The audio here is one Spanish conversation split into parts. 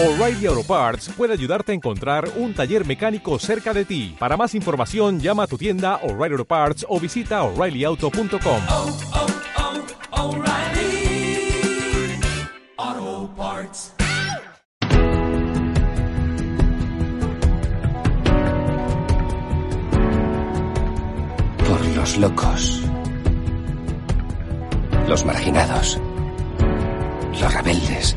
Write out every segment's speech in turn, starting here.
O'Reilly Auto Parts puede ayudarte a encontrar un taller mecánico cerca de ti. Para más información, llama a tu tienda O'Reilly Auto Parts o visita oreillyauto.com. oh, oh, Parts. por los locos, los marginados, los rebeldes,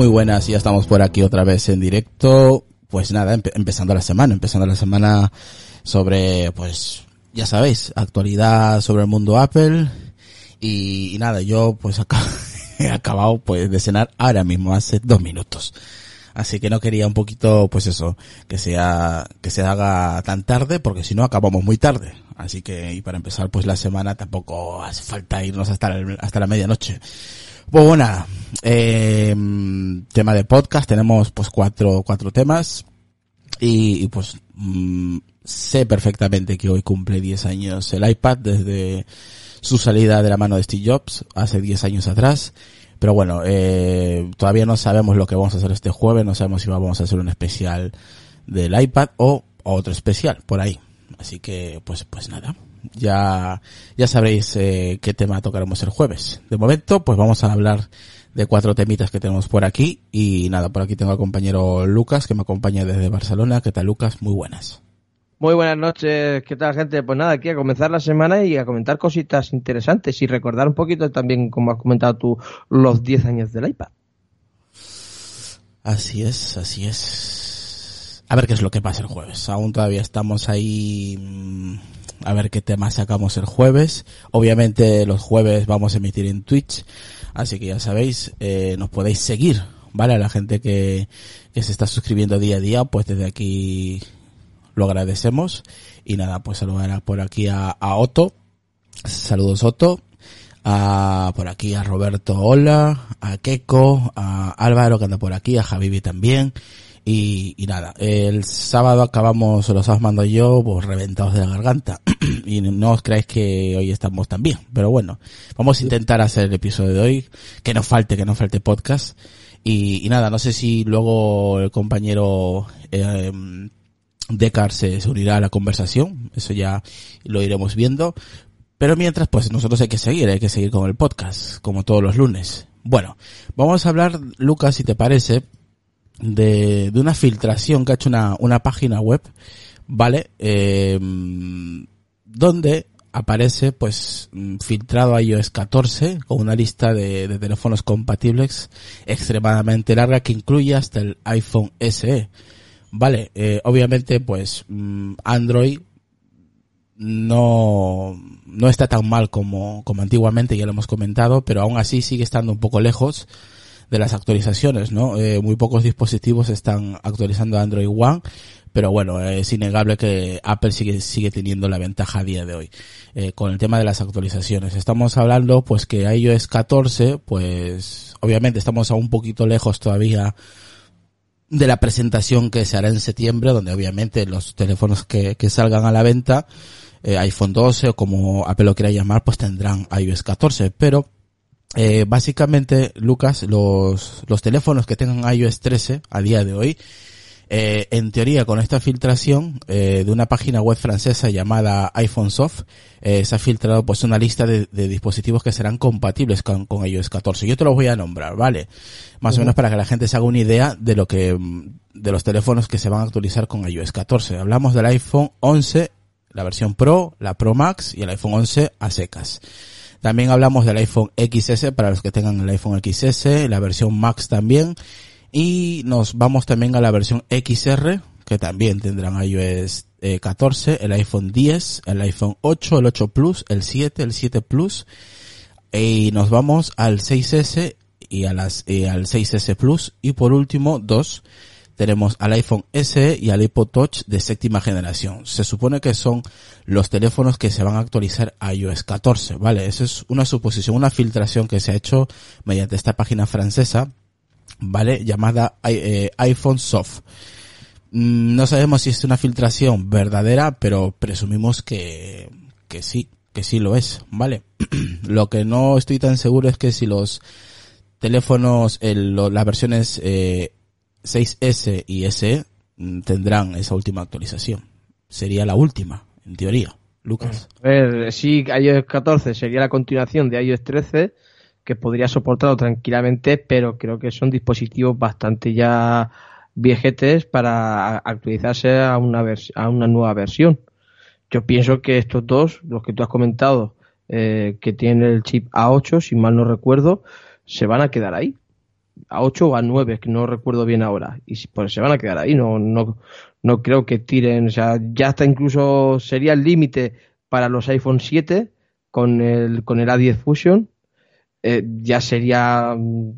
Muy buenas, ya estamos por aquí otra vez en directo. Pues nada, empe- empezando la semana, empezando la semana sobre, pues, ya sabéis, actualidad sobre el mundo Apple. Y, y nada, yo pues acá, he acabado pues de cenar ahora mismo, hace dos minutos. Así que no quería un poquito, pues eso, que sea, que se haga tan tarde, porque si no acabamos muy tarde. Así que, y para empezar pues la semana tampoco hace falta irnos hasta la, hasta la medianoche. Pues bueno, eh, tema de podcast, tenemos pues cuatro, cuatro temas. Y, pues mm, sé perfectamente que hoy cumple 10 años el iPad desde su salida de la mano de Steve Jobs hace 10 años atrás. Pero bueno, eh, todavía no sabemos lo que vamos a hacer este jueves, no sabemos si vamos a hacer un especial del iPad o otro especial por ahí. Así que pues pues nada, ya ya sabréis eh, qué tema tocaremos el jueves. De momento pues vamos a hablar de cuatro temitas que tenemos por aquí y nada, por aquí tengo al compañero Lucas que me acompaña desde Barcelona. ¿Qué tal Lucas? Muy buenas. Muy buenas noches, ¿qué tal gente? Pues nada, aquí a comenzar la semana y a comentar cositas interesantes y recordar un poquito también, como has comentado tú, los 10 años del iPad. Así es, así es. A ver qué es lo que pasa el jueves. Aún todavía estamos ahí mm, a ver qué tema sacamos el jueves. Obviamente los jueves vamos a emitir en Twitch, así que ya sabéis, eh, nos podéis seguir, ¿vale? A la gente que, que se está suscribiendo día a día, pues desde aquí lo agradecemos. Y nada, pues saludar por aquí a, Otto. Saludos Otto. A, por aquí a Roberto Hola, a Keiko, a Álvaro que anda por aquí, a Javibi también. Y, nada, el sábado acabamos, los sábados mando yo, pues reventados de la garganta. y no os creáis que hoy estamos tan bien. Pero bueno, vamos a intentar hacer el episodio de hoy. Que no falte, que no falte podcast. Y, y nada, no sé si luego el compañero, eh, Decar se, se unirá a la conversación, eso ya lo iremos viendo. Pero mientras, pues nosotros hay que seguir, hay que seguir con el podcast, como todos los lunes. Bueno, vamos a hablar, Lucas, si te parece, de, de una filtración que ha hecho una, una página web, ¿vale? Eh, donde aparece, pues, filtrado iOS 14 con una lista de, de teléfonos compatibles extremadamente larga que incluye hasta el iPhone SE. Vale, eh, obviamente pues mm, Android no, no está tan mal como, como antiguamente, ya lo hemos comentado, pero aún así sigue estando un poco lejos de las actualizaciones, ¿no? Eh, muy pocos dispositivos están actualizando Android One, pero bueno, es innegable que Apple sigue, sigue teniendo la ventaja a día de hoy, eh, con el tema de las actualizaciones. Estamos hablando, pues que iOS 14, pues, obviamente estamos a un poquito lejos todavía de la presentación que se hará en septiembre, donde obviamente los teléfonos que, que salgan a la venta, eh, iPhone 12 o como Apple lo quiera llamar, pues tendrán iOS 14. Pero eh, básicamente, Lucas, los, los teléfonos que tengan iOS 13 a día de hoy, Eh, en teoría, con esta filtración eh, de una página web francesa llamada iPhone Soft, eh, se ha filtrado pues una lista de, de dispositivos que serán compatibles con, con iOS 14. Yo te los voy a nombrar, ¿vale? Más o menos para que la gente se haga una idea de lo que, mm, de los teléfonos que se van a actualizar con iOS 14. Hablamos del iPhone 11, la versión Pro, la Pro Max y el iPhone 11 a secas. También hablamos del iPhone XS para los que tengan el iPhone XS, la versión Max también. Y nos vamos también a la versión XR, que también tendrán iOS eh, 14, el iPhone 10, el iPhone 8, el 8 Plus, el 7, el 7 Plus. Y nos vamos al 6S y y al 6S Plus. Y por último, dos, tenemos al iPhone SE y al iPod Touch de séptima generación. Se supone que son los teléfonos que se van a actualizar a iOS 14, ¿vale? Esa es una suposición, una filtración que se ha hecho mediante esta página francesa, ¿vale? Llamada eh, iPhone Soft. Mm, No sabemos si es una filtración verdadera, pero presumimos que, que sí, que sí lo es, ¿vale? lo que no estoy tan seguro es que si los teléfonos, el- lo- las versiones eh, 6S y SE mm, tendrán esa última actualización. Sería la última, en teoría. Lucas. A sí, iOS 14 sería la continuación de iOS 13, que podría soportarlo tranquilamente, pero creo que son dispositivos bastante ya viejetes para actualizarse a una, a una nueva versión. Yo pienso que estos dos, los que tú has comentado, eh, que tienen el chip A8, si mal no recuerdo, se van a quedar ahí. A8 o A9, que no recuerdo bien ahora. Y pues se van a quedar ahí, no, no, no creo que tiren, o sea, ya hasta incluso sería el límite para los iPhone 7 con el, con el A10 Fusion. Eh, ya sería mm,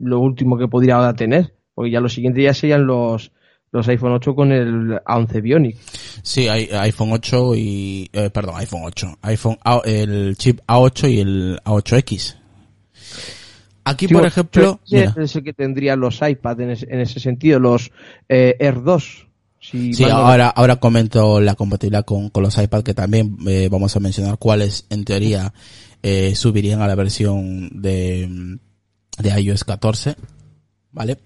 lo último que podría ahora tener, porque ya lo siguiente ya serían los, los iPhone 8 con el A11 Bionic. Sí, hay iPhone 8 y, eh, perdón, iPhone 8. iPhone, A- el chip A8 y el A8X. Aquí, Sí, por ejemplo, es el que tendría los iPad en ese, en ese sentido, los eh, Air 2. Si Sí, ahora, ahora comento la compatibilidad con, con los iPad que también eh, vamos a mencionar cuáles en teoría eh, subirían a la versión de, de iOS 14. ¿Vale?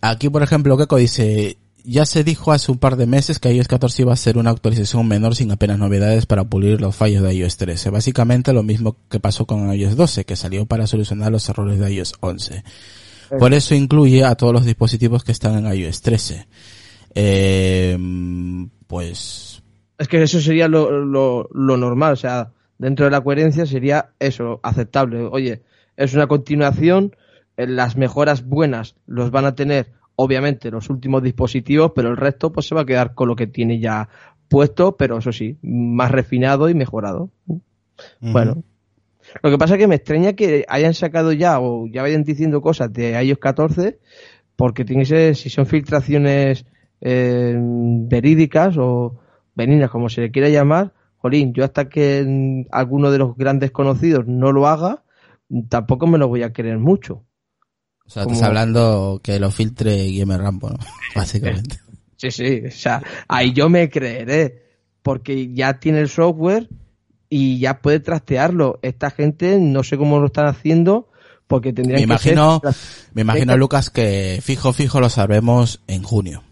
Aquí, por ejemplo, Gecko dice, ya se dijo hace un par de meses que iOS 14 iba a ser una actualización menor sin apenas novedades para pulir los fallos de iOS 13. Básicamente lo mismo que pasó con iOS 12, que salió para solucionar los errores de iOS 11. Por eso incluye a todos los dispositivos que están en iOS 13. Eh, pues Es que eso sería lo, lo, lo normal, o sea, dentro de la coherencia sería eso, aceptable. Oye, es una continuación, eh, las mejoras buenas los van a tener, obviamente, los últimos dispositivos, pero el resto pues se va a quedar con lo que tiene ya puesto, pero eso sí, más refinado y mejorado. Bueno. Lo que pasa es que me extraña que hayan sacado ya o ya vayan diciendo cosas de iOS 14 porque tiene que ser, si son filtraciones eh, verídicas o benignas, como se le quiera llamar, jolín, yo hasta que alguno de los grandes conocidos no lo haga, tampoco me lo voy a creer mucho. O sea, Como- estás hablando que lo filtre Guillermo Rambo, ¿no? Básicamente. Sí, sí, o sea, ahí yo me creeré, porque ya tiene el software y ya puede trastearlo. Esta gente no sé cómo lo están haciendo, porque tendrían Me que ser- me imagino. Lucas, que fijo, fijo lo sabremos en junio.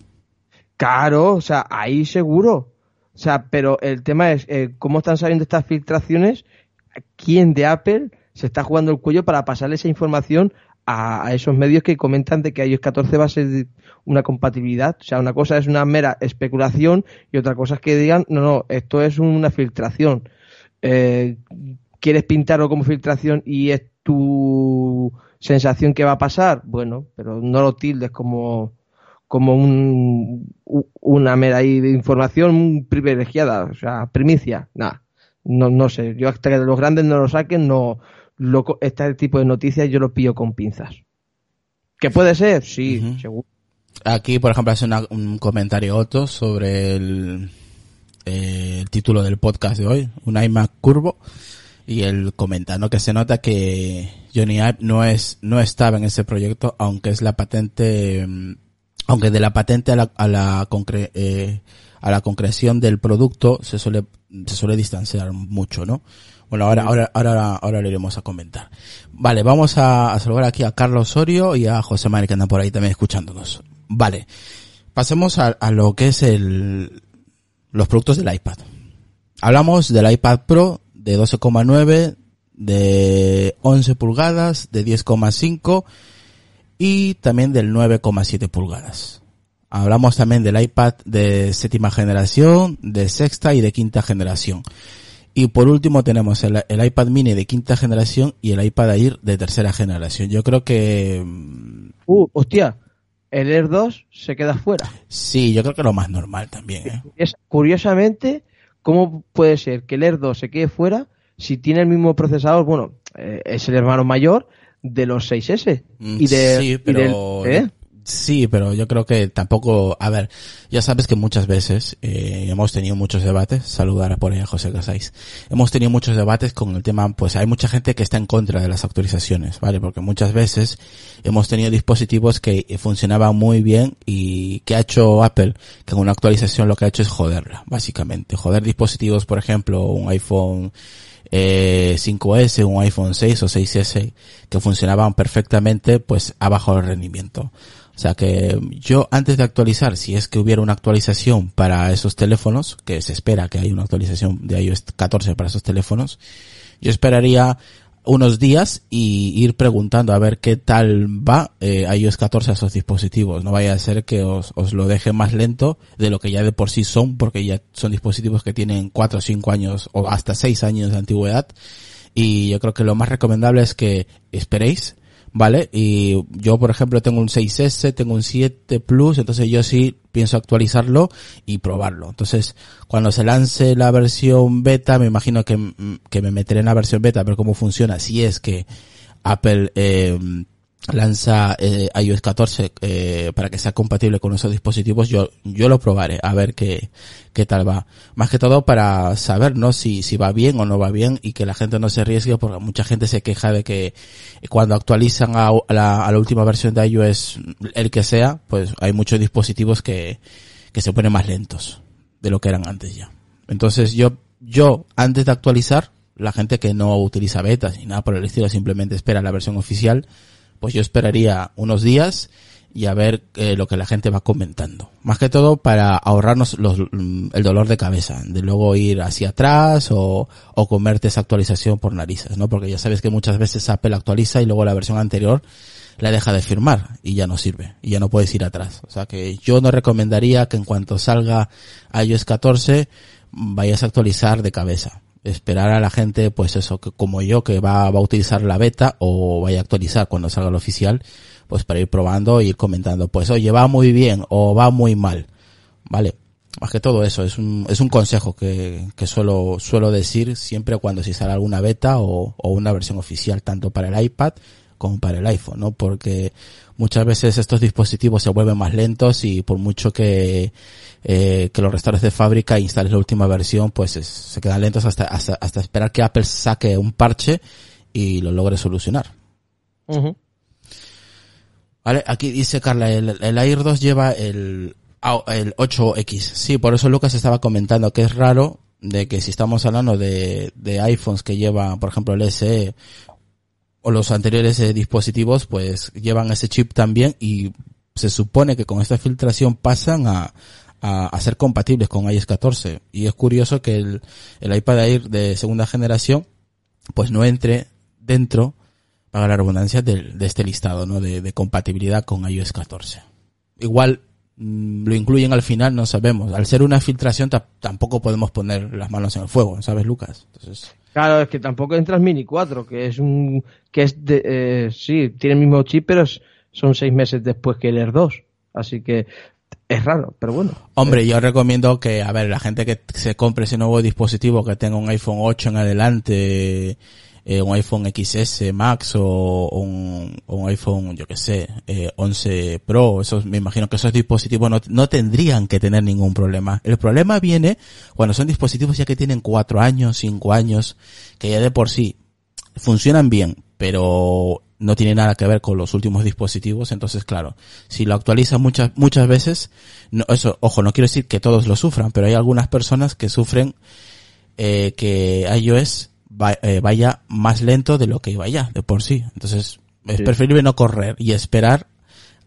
Claro, o sea, ahí seguro. O sea, pero el tema es eh, cómo están saliendo estas filtraciones, quién de Apple se está jugando el cuello para pasarle esa información a, esos medios que comentan de que iOS 14 va a ser una compatibilidad. O sea, una cosa es una mera especulación y otra cosa es que digan, no, no, esto es una filtración. Eh, ¿Quieres pintarlo como filtración y es tu sensación que va a pasar? Bueno, pero no lo tildes como como un, una mera información privilegiada, o sea, primicia, nada, no, no sé, yo hasta que los grandes no lo saquen, no, lo, este tipo de noticias yo lo pillo con pinzas. ¿Que puede ser? Sí, seguro. Aquí, por ejemplo, hace una- un comentario Otto sobre el, eh, el título del podcast de hoy, un iMac curvo, y él comenta, ¿no? Que se nota que Johnny Ive no es, no estaba en ese proyecto, aunque es la patente, mm, aunque de la patente a la, a la concre- eh, a la concreción del producto se suele, se suele distanciar mucho, ¿no? Bueno, ahora, ahora, ahora, ahora lo iremos a comentar. Vale, vamos a, a saludar aquí a Carlos Osorio y a José Manuel que andan por ahí también escuchándonos. Vale. pasemos a, lo que es el, los productos del iPad. Hablamos del iPad Pro de 12,9, de 11 pulgadas, de 10,5 y también del 9,7 pulgadas. Hablamos también del iPad de séptima generación, de sexta y de quinta generación. Y por último tenemos el, el iPad mini de quinta generación y el iPad Air de tercera generación. Yo creo que mm, Uh, hostia, el Air 2 se queda fuera. sí, yo creo que lo más normal también. ¿eh? Es, curiosamente, ¿cómo puede ser que el Air 2 se quede fuera si tiene el mismo procesador? Bueno, eh, es el hermano mayor de los 6S. Mm, Y de, sí, y pero del- ¿eh? Sí, pero yo creo que tampoco, a ver, ya sabes que muchas veces eh, hemos tenido muchos debates, saludar a por ahí a José Casais, hemos tenido muchos debates con el tema, pues hay mucha gente que está en contra de las actualizaciones, ¿vale? Porque muchas veces hemos tenido dispositivos que funcionaban muy bien y que ha hecho Apple, que con una actualización lo que ha hecho es joderla, básicamente, joder dispositivos, por ejemplo, un iPhone eh, 5S, un iPhone 6 o 6S que funcionaban perfectamente, pues ha bajado el rendimiento. O sea que yo antes de actualizar, si es que hubiera una actualización para esos teléfonos, que se espera que haya una actualización de iOS 14 para esos teléfonos, yo esperaría unos días y ir preguntando a ver qué tal va eh, iOS 14 a esos dispositivos. No vaya a ser que os, os lo deje más lento de lo que ya de por sí son, porque ya son dispositivos que tienen 4 o 5 años o hasta 6 años de antigüedad. Y yo creo que lo más recomendable es que esperéis, ¿vale? Y yo, por ejemplo, tengo un 6S, tengo un 7 Plus, entonces yo sí pienso actualizarlo y probarlo. Entonces, cuando se lance la versión beta, me imagino que, mm, que me meteré en la versión beta a ver cómo funciona, si es que Apple eh, lanza eh, iOS 14 eh, para que sea compatible con esos dispositivos, yo, yo lo probaré a ver qué, qué tal va. Más que todo para saber, ¿no? Si, si va bien o no va bien y que la gente no se arriesgue porque mucha gente se queja de que cuando actualizan a, la, a la última versión de iOS, el que sea, pues hay muchos dispositivos que, que se ponen más lentos de lo que eran antes ya. Entonces yo, yo antes de actualizar, la gente que no utiliza betas ni nada por el estilo, simplemente espera la versión oficial, pues yo esperaría unos días y a ver eh, lo que la gente va comentando. Más que todo para ahorrarnos los, mm, el dolor de cabeza, de luego ir hacia atrás o, o comerte esa actualización por narices, ¿no? Porque ya sabes que muchas veces Apple actualiza y luego la versión anterior la deja de firmar y ya no sirve y ya no puedes ir atrás. O sea que yo no recomendaría que en cuanto salga iOS 14 vayas a actualizar de cabeza. Esperar a la gente, pues eso, que como yo, que va, va a utilizar la beta o vaya a actualizar cuando salga el oficial, pues para ir probando e ir comentando, pues oye, va muy bien o va muy mal. Vale. Más que todo eso, es un, es un consejo que, que suelo, suelo decir siempre cuando se sale alguna beta o, o una versión oficial, tanto para el iPad como para el iPhone, ¿no? Porque muchas veces estos dispositivos se vuelven más lentos y por mucho que, eh, que los restaurantes de fábrica instales la última versión, pues es- se quedan lentos hasta, hasta, hasta esperar que Apple saque un parche y lo logre solucionar. Vale, aquí dice Carla, el, el Air 2 lleva el, el 8X. Sí, por eso Lucas estaba comentando que es raro de que si estamos hablando de, de iPhones que llevan, por ejemplo, el SE o los anteriores eh, dispositivos, pues llevan ese chip también y se supone que con esta filtración pasan a, a, a ser compatibles con iOS 14. Y es curioso que el, el iPad Air de segunda generación pues no entre dentro, para la redundancia, del- de, este listado, ¿no? De, de compatibilidad con iOS 14. Igual mm, lo incluyen al final, no sabemos. Al ser una filtración ta- tampoco podemos poner las manos en el fuego, ¿sabes, Lucas? Entonces, Claro, es que tampoco entra el Mini 4, que es un. que es de. eh, sí, tiene el mismo chip, pero es- son seis meses después que el Air 2. Así que es raro, pero bueno. Hombre, yo recomiendo que, a ver, la gente que se compre ese nuevo dispositivo, que tenga un iPhone 8 en adelante, eh, un iPhone XS Max o un, un iPhone, yo que sé, eh, 11 Pro, esos, me imagino que esos dispositivos no, no tendrían que tener ningún problema. El problema viene cuando son dispositivos ya que tienen 4 años, 5 años, que ya de por sí funcionan bien, pero no tiene nada que ver con los últimos dispositivos, entonces claro, si lo actualizan muchas muchas veces, no, eso, ojo, no quiero decir que todos lo sufran, pero hay algunas personas que sufren eh, que iOS va- eh, vaya más lento de lo que iba ya, de por sí. Entonces, es Sí. preferible no correr y esperar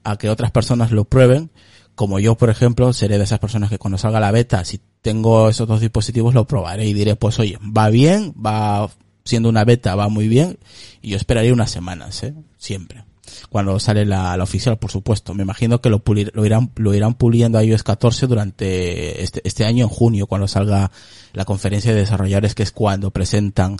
a que otras personas lo prueben como yo, por ejemplo, seré de esas personas que cuando salga la beta, si tengo esos dos dispositivos, lo probaré y diré, pues oye, va bien, va siendo una beta, va muy bien, y yo esperaría unas semanas, ¿eh? Siempre. Cuando sale la, la oficial, por supuesto. Me imagino que lo, pulir, lo irán, lo irán puliendo a iOS 14 durante este, este año en junio, cuando salga la conferencia de desarrolladores, que es cuando presentan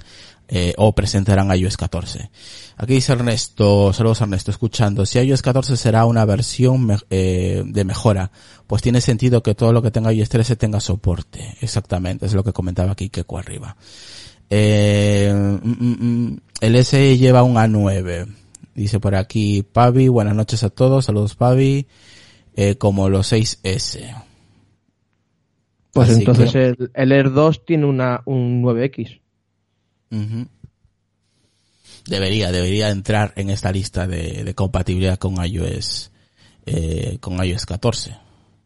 eh, o presentarán iOS 14. Aquí dice Ernesto, saludos Ernesto, escuchando, si iOS 14 será una versión eh, de mejora, pues tiene sentido que todo lo que tenga iOS 13 tenga soporte. Exactamente, es lo que comentaba aquí Keko arriba. Eh, mm, mm, mm, el SE lleva un A9. Dice por aquí Pavi, buenas noches a todos, saludos Pavi, eh, como los 6S. Pues Así entonces que- el, el Air 2 tiene una, un 9X. Ujú. Debería, debería entrar en esta lista de, de compatibilidad con iOS, eh, con iOS 14.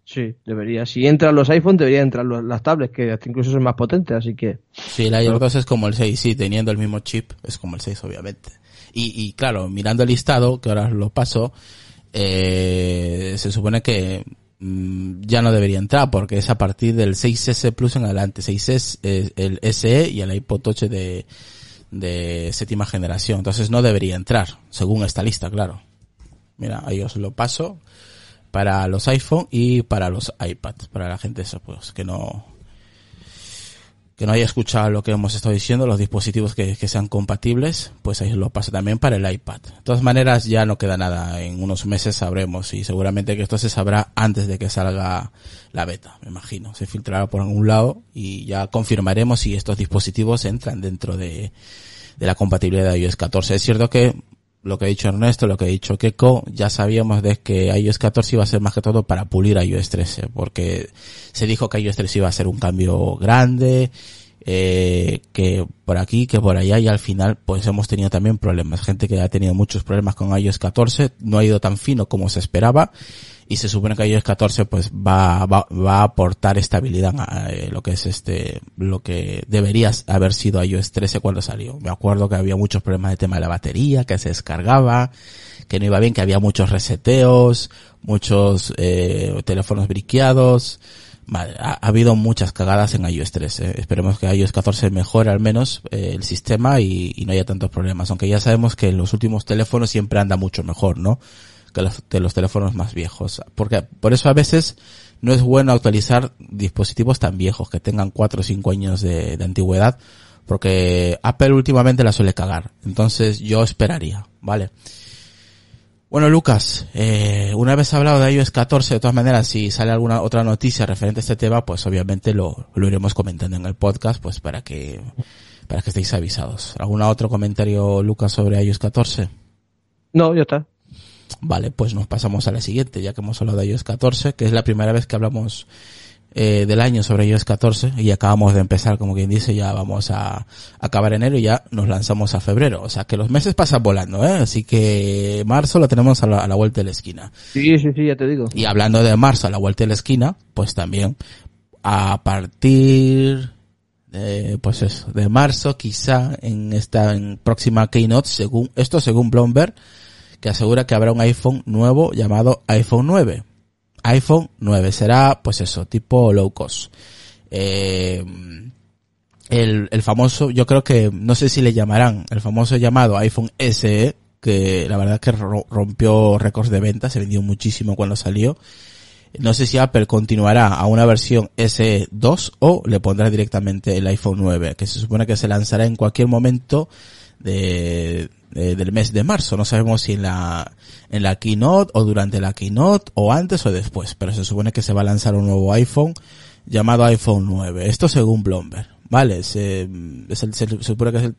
Sí, debería. Si entran los iPhone, deberían entrar los- las tablets, que hasta incluso son más potentes, así que... Sí, el iOS 2 es como el 6, sí, teniendo el mismo chip, es como el 6, obviamente. Y, y claro, mirando el listado, que ahora lo paso, eh, se supone que mm, ya no debería entrar, porque es a partir del 6S Plus en adelante. 6S, eh, el SE y el iPod Touch de, de séptima generación. Entonces no debería entrar, según esta lista, claro. Mira, ahí os lo paso para los iPhone y para los iPad, para la gente esa, pues, que no, que no haya escuchado lo que hemos estado diciendo, los dispositivos que, sean compatibles, pues ahí lo paso también para el iPad. De todas maneras, ya no queda nada. En unos meses sabremos y seguramente que esto se sabrá antes de que salga la beta, me imagino. Se filtrará por algún lado y ya confirmaremos si estos dispositivos entran dentro de, de la compatibilidad de iOS 14. Es cierto que lo que ha dicho Ernesto, lo que ha dicho Keiko, ya sabíamos de que iOS 14 iba a ser más que todo para pulir iOS 13, porque se dijo que iOS 13 iba a ser un cambio grande, eh, que por aquí, que por allá, y al final pues hemos tenido también problemas. Gente que ha tenido muchos problemas con iOS 14, no ha ido tan fino como se esperaba, y se supone que iOS 14 pues va, va, va a aportar estabilidad a eh, lo que es este, lo que debería haber sido iOS 13 cuando salió. Me acuerdo que había muchos problemas de tema de la batería, que se descargaba, que no iba bien, que había muchos reseteos, muchos eh, teléfonos briqueados. Madre, ha, ha habido muchas cagadas en iOS 13. Esperemos que iOS 14 mejore al menos eh, el sistema y, y no haya tantos problemas. Aunque ya sabemos que los últimos teléfonos siempre anda mucho mejor, ¿no? Que los, de los teléfonos más viejos. Porque por eso a veces no es bueno actualizar dispositivos tan viejos que tengan 4 o 5 años de, de antigüedad porque Apple últimamente la suele cagar. Entonces yo esperaría, ¿vale? Bueno, Lucas, eh, una vez hablado de iOS 14, de todas maneras, si sale alguna otra noticia referente a este tema, pues obviamente lo, lo iremos comentando en el podcast, pues para que, para que estéis avisados. ¿Algún otro comentario, Lucas, sobre iOS 14? No, ya está. Vale, pues nos pasamos a la siguiente, ya que hemos hablado de iOS 14, que es la primera vez que hablamos eh, del año sobre iOS 14 y acabamos de empezar, como quien dice, ya vamos a acabar enero y ya nos lanzamos a febrero. O sea que los meses pasan volando, ¿eh? Así que marzo lo tenemos a la, a la vuelta de la esquina. Sí, sí, sí, ya te digo. Y hablando de marzo a la vuelta de la esquina, pues también a partir de, pues eso, de marzo quizá en esta en próxima keynote, según, esto según Bloomberg, que asegura que habrá un iPhone nuevo llamado iPhone 9. iPhone 9 será, pues eso, tipo low cost. Eh, el, el famoso, yo creo que, no sé si le llamarán, el famoso llamado iPhone SE, que la verdad que ro- rompió récords de ventas, se vendió muchísimo cuando salió. No sé si Apple continuará a una versión SE2 o le pondrá directamente el iPhone 9, que se supone que se lanzará en cualquier momento de, de- del mes de marzo. No sabemos si en la, en la keynote o durante la keynote o antes o después, pero se supone que se va a lanzar un nuevo iPhone llamado iPhone 9. Esto según Bloomberg, ¿vale? Se, es el- se supone que es el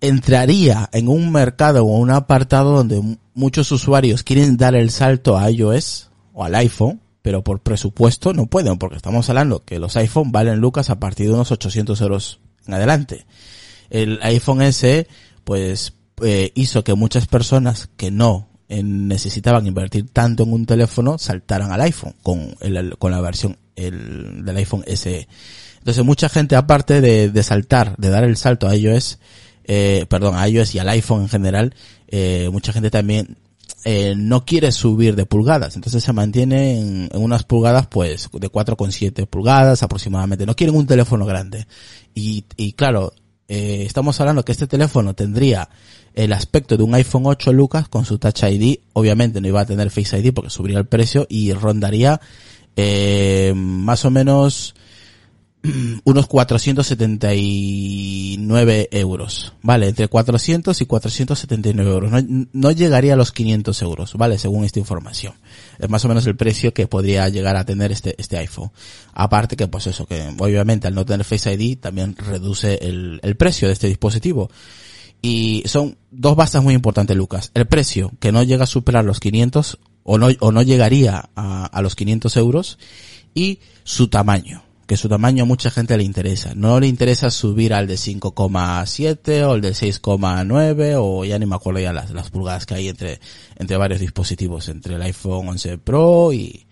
entraría en un mercado o un apartado donde muchos usuarios quieren dar el salto a iOS o al iPhone, pero por presupuesto no pueden, porque estamos hablando que los iPhone valen lucas a partir de unos 800 euros en adelante. El iPhone SE, pues, eh, hizo que muchas personas que no necesitaban invertir tanto en un teléfono saltaran al iPhone con, el, con la versión el, del iPhone SE. Entonces mucha gente aparte de, de saltar, de dar el salto a iOS, eh, perdón, a iOS y al iPhone en general, eh, mucha gente también eh, no quiere subir de pulgadas, entonces se mantiene en, en unas pulgadas pues de 4,7 pulgadas aproximadamente, no quieren un teléfono grande. Y, y claro, eh, estamos hablando que este teléfono tendría el aspecto de un iPhone 8 Lucas con su Touch ID, obviamente no iba a tener Face ID porque subiría el precio y rondaría eh, más o menos unos 479 euros, ¿vale? Entre 400 y 479 euros. No, no llegaría a los 500 euros, ¿vale? Según esta información. Es más o menos el precio que podría llegar a tener este, este iPhone. Aparte que, pues eso, que obviamente al no tener Face ID también reduce el, el precio de este dispositivo. Y son dos bastas muy importantes, Lucas. El precio, que no llega a superar los 500, o no, o no llegaría a, a los 500 euros, y su tamaño que su tamaño a mucha gente le interesa. No le interesa subir al de 5,7 o el de 6,9 o ya ni me acuerdo ya las, las pulgadas que hay entre, entre varios dispositivos, entre el iPhone 11 Pro y,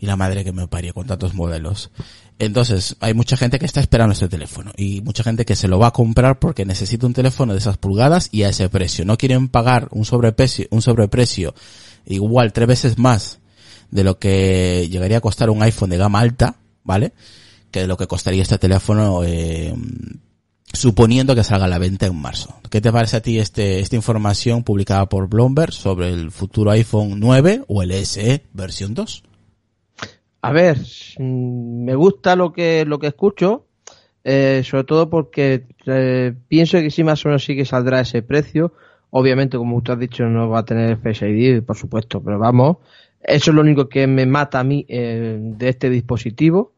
y la madre que me parió con tantos modelos. Entonces, hay mucha gente que está esperando este teléfono y mucha gente que se lo va a comprar porque necesita un teléfono de esas pulgadas y a ese precio. No quieren pagar un sobreprecio, un sobreprecio igual tres veces más de lo que llegaría a costar un iPhone de gama alta, ¿vale? Que lo que costaría este teléfono, eh, suponiendo que salga a la venta en marzo. ¿Qué te parece a ti este, esta información publicada por Bloomberg sobre el futuro iPhone 9 o el SE versión 2? A ver, mm, me gusta lo que, lo que escucho, eh, sobre todo porque eh, pienso que sí más o menos sí que saldrá ese precio. Obviamente, como usted ha dicho, no va a tener Face ID, por supuesto, pero vamos, eso es lo único que me mata a mí eh, de este dispositivo.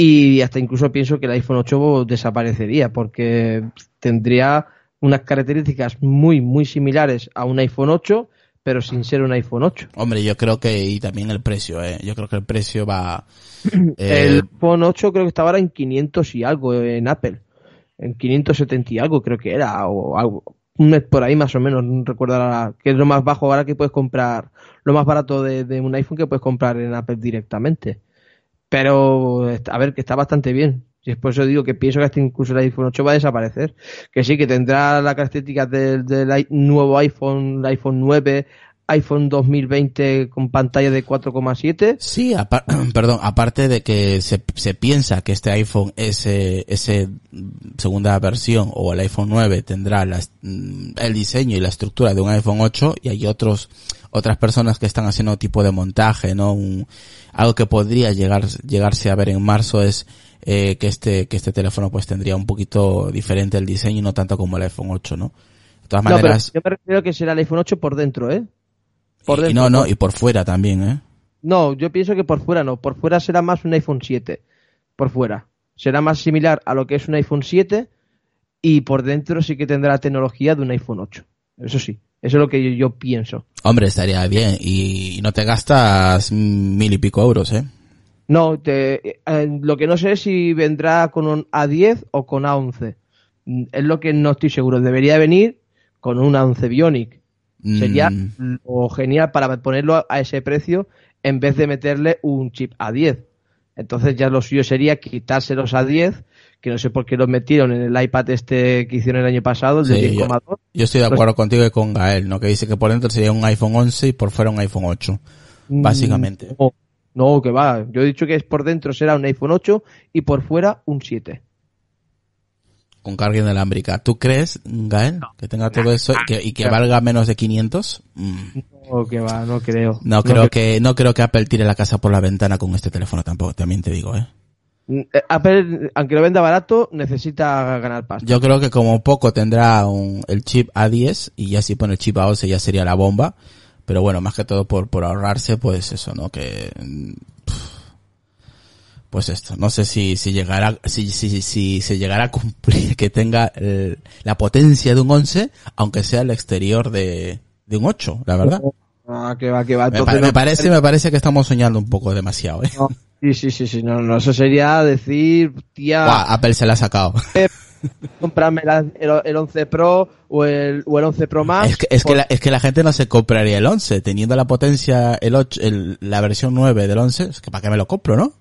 Y hasta incluso pienso que el iPhone 8 desaparecería porque tendría unas características muy, muy similares a un iPhone 8, pero sin ser un iPhone 8. Hombre, yo creo que, y también el precio, eh, yo creo que el precio va, eh, El iPhone 8 creo que estaba ahora en 500 y algo en Apple. En 570 y algo creo que era, o algo. Un mes por ahí más o menos, no recuerdo que es lo más bajo ahora que puedes comprar, lo más barato de, de un iPhone que puedes comprar en Apple directamente. Pero, a ver, que está bastante bien. Y es por eso digo que pienso que hasta incluso el iPhone 8 va a desaparecer. Que sí, que tendrá las características del, del nuevo iPhone, el iPhone 9, iPhone 2020 con pantalla de 4,7. Sí, apar- perdón, aparte de que se, se piensa que este iPhone ese, ese segunda versión o el iPhone 9 tendrá mm, el diseño y la estructura de un iPhone 8 y hay otros otras personas que están haciendo tipo de montaje, ¿no? Un- algo que podría llegar llegarse a ver en marzo es eh, que este que este teléfono pues tendría un poquito diferente el diseño y no tanto como el iPhone 8, ¿no? De todas No, pero maneras, yo me refiero que será el iPhone 8 por dentro, ¿eh? Por y- y dentro. no, no, y por fuera también, ¿eh? No, yo pienso que por fuera no. Por fuera será más un iPhone 7. Por fuera. Será más similar a lo que es un iPhone 7 y por dentro sí que tendrá la tecnología de un iPhone 8. Eso sí. Eso es lo que yo, yo pienso. Hombre, estaría bien. Y, y no te gastas mil y pico euros, ¿eh? No, te, eh, lo que no sé es si vendrá con un A10 o con A11. Mm, Es lo que no estoy seguro. Debería venir con un A11 Bionic. Sería Mm, lo genial para ponerlo a- a ese precio en vez de meterle un chip A10. Entonces ya lo suyo sería quitárselos a 10, que no sé por qué los metieron en el iPad este que hicieron el año pasado, el de Sí, yo- 10,2. yo estoy de Pues- acuerdo contigo y con Gael, ¿no? Que dice que por dentro sería un iPhone 11 y por fuera un iPhone 8. Básicamente. Mm, No, no, que va. Yo he dicho que es por dentro será un iPhone 8 y por fuera un 7. Con carga inalámbrica. ¿Tú crees, Gael, que tenga todo eso y que, y que valga menos de 500? Mm. No, que va, no creo. No creo que, no creo que Apple tire la casa por la ventana con este teléfono tampoco, también te digo, ¿eh? Mm, eh, Apple, aunque lo venda barato, necesita ganar pasta. Yo creo que como poco tendrá un, el chip A10 y ya si pone el chip A11 ya sería la bomba. Pero bueno, más que todo por, por ahorrarse, pues eso, ¿no? Que, pues esto, no sé si, si llegará, si, si, si se llegará a cumplir que tenga el- la potencia de un 11, aunque sea el exterior de, de un 8, la verdad. Ah, que va, que va. Me, pa- me no- parece, me parece que estamos soñando un poco demasiado, ¿eh? no. Sí, sí, sí, sí, no, no, eso sería decir, tía, Buah, Apple se la ha sacado. comprarme la- el, el 11 Pro o el, o el 11 Pro Max. Es que, es, que la, es que la gente no se compraría el 11, teniendo la potencia, el 8, el- la versión 9 del 11, es que para qué me lo compro, ¿no?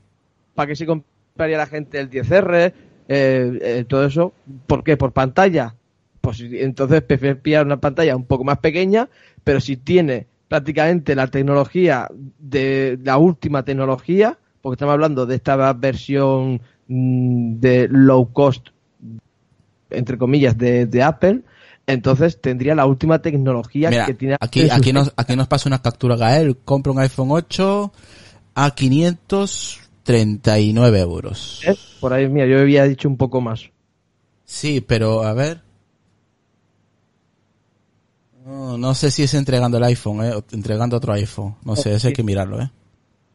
¿Para qué se compraría la gente el 10R? Eh, eh, todo eso. ¿Por qué? ¿Por pantalla? Pues entonces prefiero pillar una pantalla un poco más pequeña, pero si tiene prácticamente la tecnología de la última tecnología, porque estamos hablando de esta versión mm, de low cost, entre comillas, de, de Apple, entonces tendría la última tecnología Mira, que tiene aquí, aquí, nos, aquí nos pasa una captura Gael, compra un iPhone 8 a 539 euros. ¿Eh? Por ahí, mira, yo había dicho un poco más. Sí, pero a ver. No, no sé si es entregando el iPhone, eh, o entregando otro iPhone. No sé, eso hay que mirarlo, eh.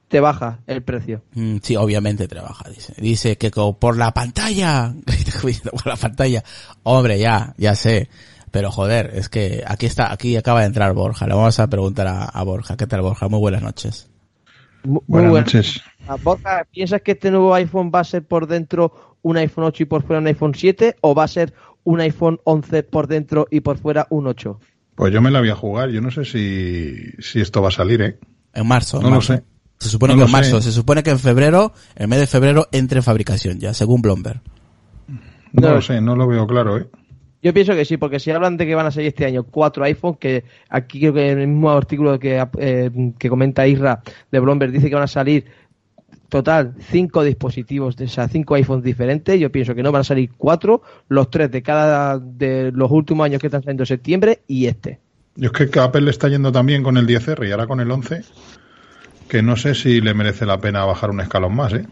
Te baja el precio. Mm, sí, obviamente trabaja, dice. Dice que por la pantalla. por la pantalla. Hombre, ya, ya sé. Pero joder, es que aquí está, aquí acaba de entrar Borja. Le vamos a preguntar a, a Borja. ¿Qué tal, Borja? Muy buenas noches. Mu- Muy Buenas bueno. noches. Borja, ¿piensas que este nuevo iPhone va a ser por dentro un iPhone 8 y por fuera un iPhone 7 o va a ser un iPhone 11 por dentro y por fuera un 8? Pues yo me la voy a jugar. Yo no sé si, si esto va a salir, ¿eh? En marzo. en No lo marzo. sé. Se supone No que lo en marzo. sé. Se supone que en febrero, el mes de febrero, entre en fabricación ya, según Bloomberg. No, No. lo sé, no lo veo claro, ¿eh? Yo pienso que sí, porque si hablan de que van a salir este año cuatro iPhones, que aquí creo que en el mismo artículo que, eh, que comenta Isra de Bloomberg dice que van a salir total cinco dispositivos, de, o sea, cinco iPhones diferentes. Yo pienso que no van a salir cuatro, los tres de cada de los últimos años que están saliendo en septiembre y este. Yo es que que Apple le está yendo también con el 10R y ahora con el 11, que no sé si le merece la pena bajar un escalón más, ¿eh?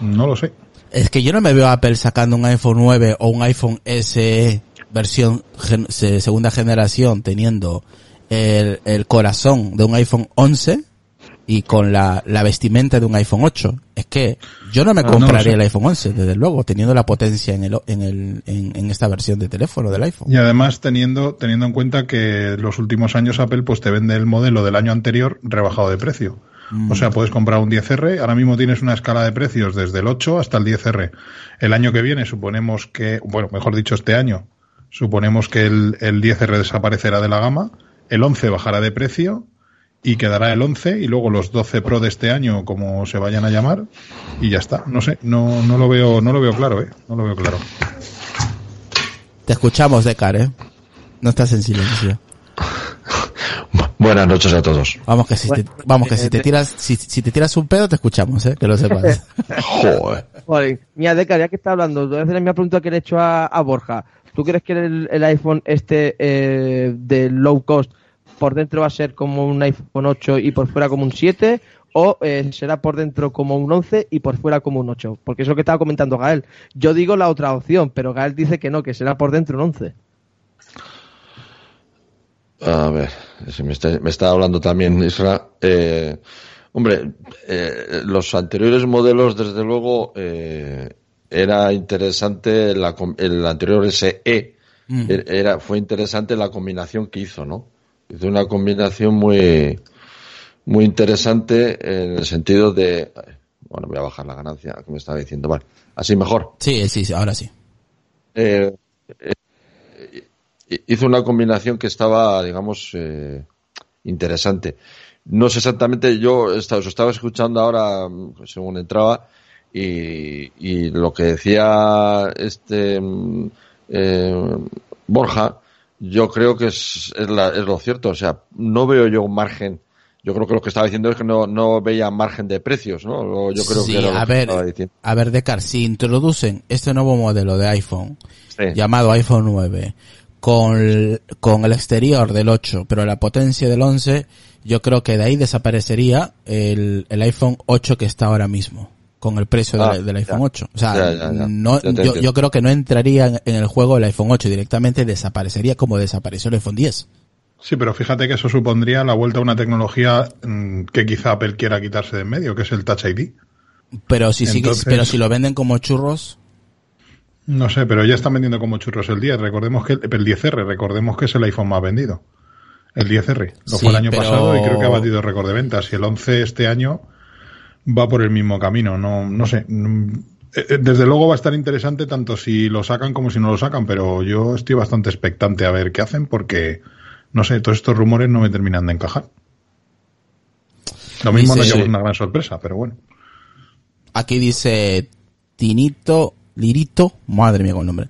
No lo sé. Es que yo no me veo a Apple sacando un iPhone 9 o un iPhone SE versión gen- se- segunda generación teniendo el, el corazón de un iPhone 11 y con la, la vestimenta de un iPhone 8. Es que yo no me Ah, no compraría el iPhone 11, desde luego, teniendo la potencia en el, en el, en, en esta versión de teléfono del iPhone. Y además teniendo, teniendo en cuenta que los últimos años Apple pues te vende el modelo del año anterior rebajado de precio. O sea, puedes comprar un 10R, ahora mismo tienes una escala de precios desde el 8 hasta el 10R. El año que viene suponemos que, bueno, mejor dicho este año, suponemos que el, el 10R desaparecerá de la gama, el 11 bajará de precio y quedará el 11 y luego los 12 Pro de este año como se vayan a llamar y ya está. No sé, no, no lo veo, no lo veo claro, eh. No lo veo claro. Te escuchamos, Decar, ¿eh? No estás en silencio. Buenas noches a todos. Vamos que si te, Bueno, vamos que si eh, te de- tiras, si, si te tiras un pedo te escuchamos, ¿eh? Que lo sepas. Joder. Vale, mira, Deca, ya que está hablando, te voy a hacer la misma pregunta que le he hecho a, a Borja. ¿Tú crees que el, iPhone este eh, de low cost por dentro va a ser como un iPhone 8 y por fuera como un 7? ¿O eh, será por dentro como un 11 y por fuera como un 8? Porque es lo que estaba comentando Gael. Yo digo la otra opción, pero Gael dice que no, que será por dentro un 11. A ver, si me está, me está hablando también Isra. Eh, hombre, los anteriores modelos, desde luego, eh, era interesante la, el anterior SE. Mm. er- Era, fue interesante la combinación que hizo, ¿no? Hizo una combinación muy, muy interesante en el sentido de, bueno, voy a bajar la ganancia que me estaba diciendo, vale, así mejor. Sí, sí, sí, ahora sí. eh, eh, hizo una combinación que estaba, digamos, eh, interesante. No sé exactamente, yo estaba, os estaba escuchando ahora mm, según entraba y, y lo que decía este mm, eh, Borja, yo creo que es, es, la- es lo cierto. O sea, no veo yo un margen. Yo creo que lo que estaba diciendo es que no, no veía margen de precios, ¿no? Yo creo Sí, que era a ver, a ver, Decar, si introducen este nuevo modelo de iPhone, Sí. llamado iPhone 9, con el, con el exterior del 8, pero la potencia del 11, yo creo que de ahí desaparecería el, el iPhone 8 que está ahora mismo, con el precio Ah, del, del iPhone ya. 8. O sea, Ya, ya, ya. no, yo, creo que no entraría en, en el juego el iPhone 8, directamente desaparecería como desapareció el iPhone 10. Sí, pero fíjate que eso supondría la vuelta a una tecnología mm, que quizá Apple quiera quitarse de en medio, que es el Touch ID. Pero si Entonces- pero si lo venden como churros, No sé, pero ya están vendiendo como churros el 10. Recordemos que el, el 10R, recordemos que es el iPhone más vendido. El 10R. Lo Sí, fue el año pero- pasado y creo que ha batido récord de ventas. Y el 11 este año va por el mismo camino. No, no sé. Mm, eh, eh, Desde luego va a estar interesante tanto si lo sacan como si no lo sacan, pero yo estoy bastante expectante a ver qué hacen porque, no sé, todos estos rumores no me terminan de encajar. Lo mismo no llevamos una gran sorpresa, pero bueno. Aquí dice Tinito Lirito, madre mía con el nombre.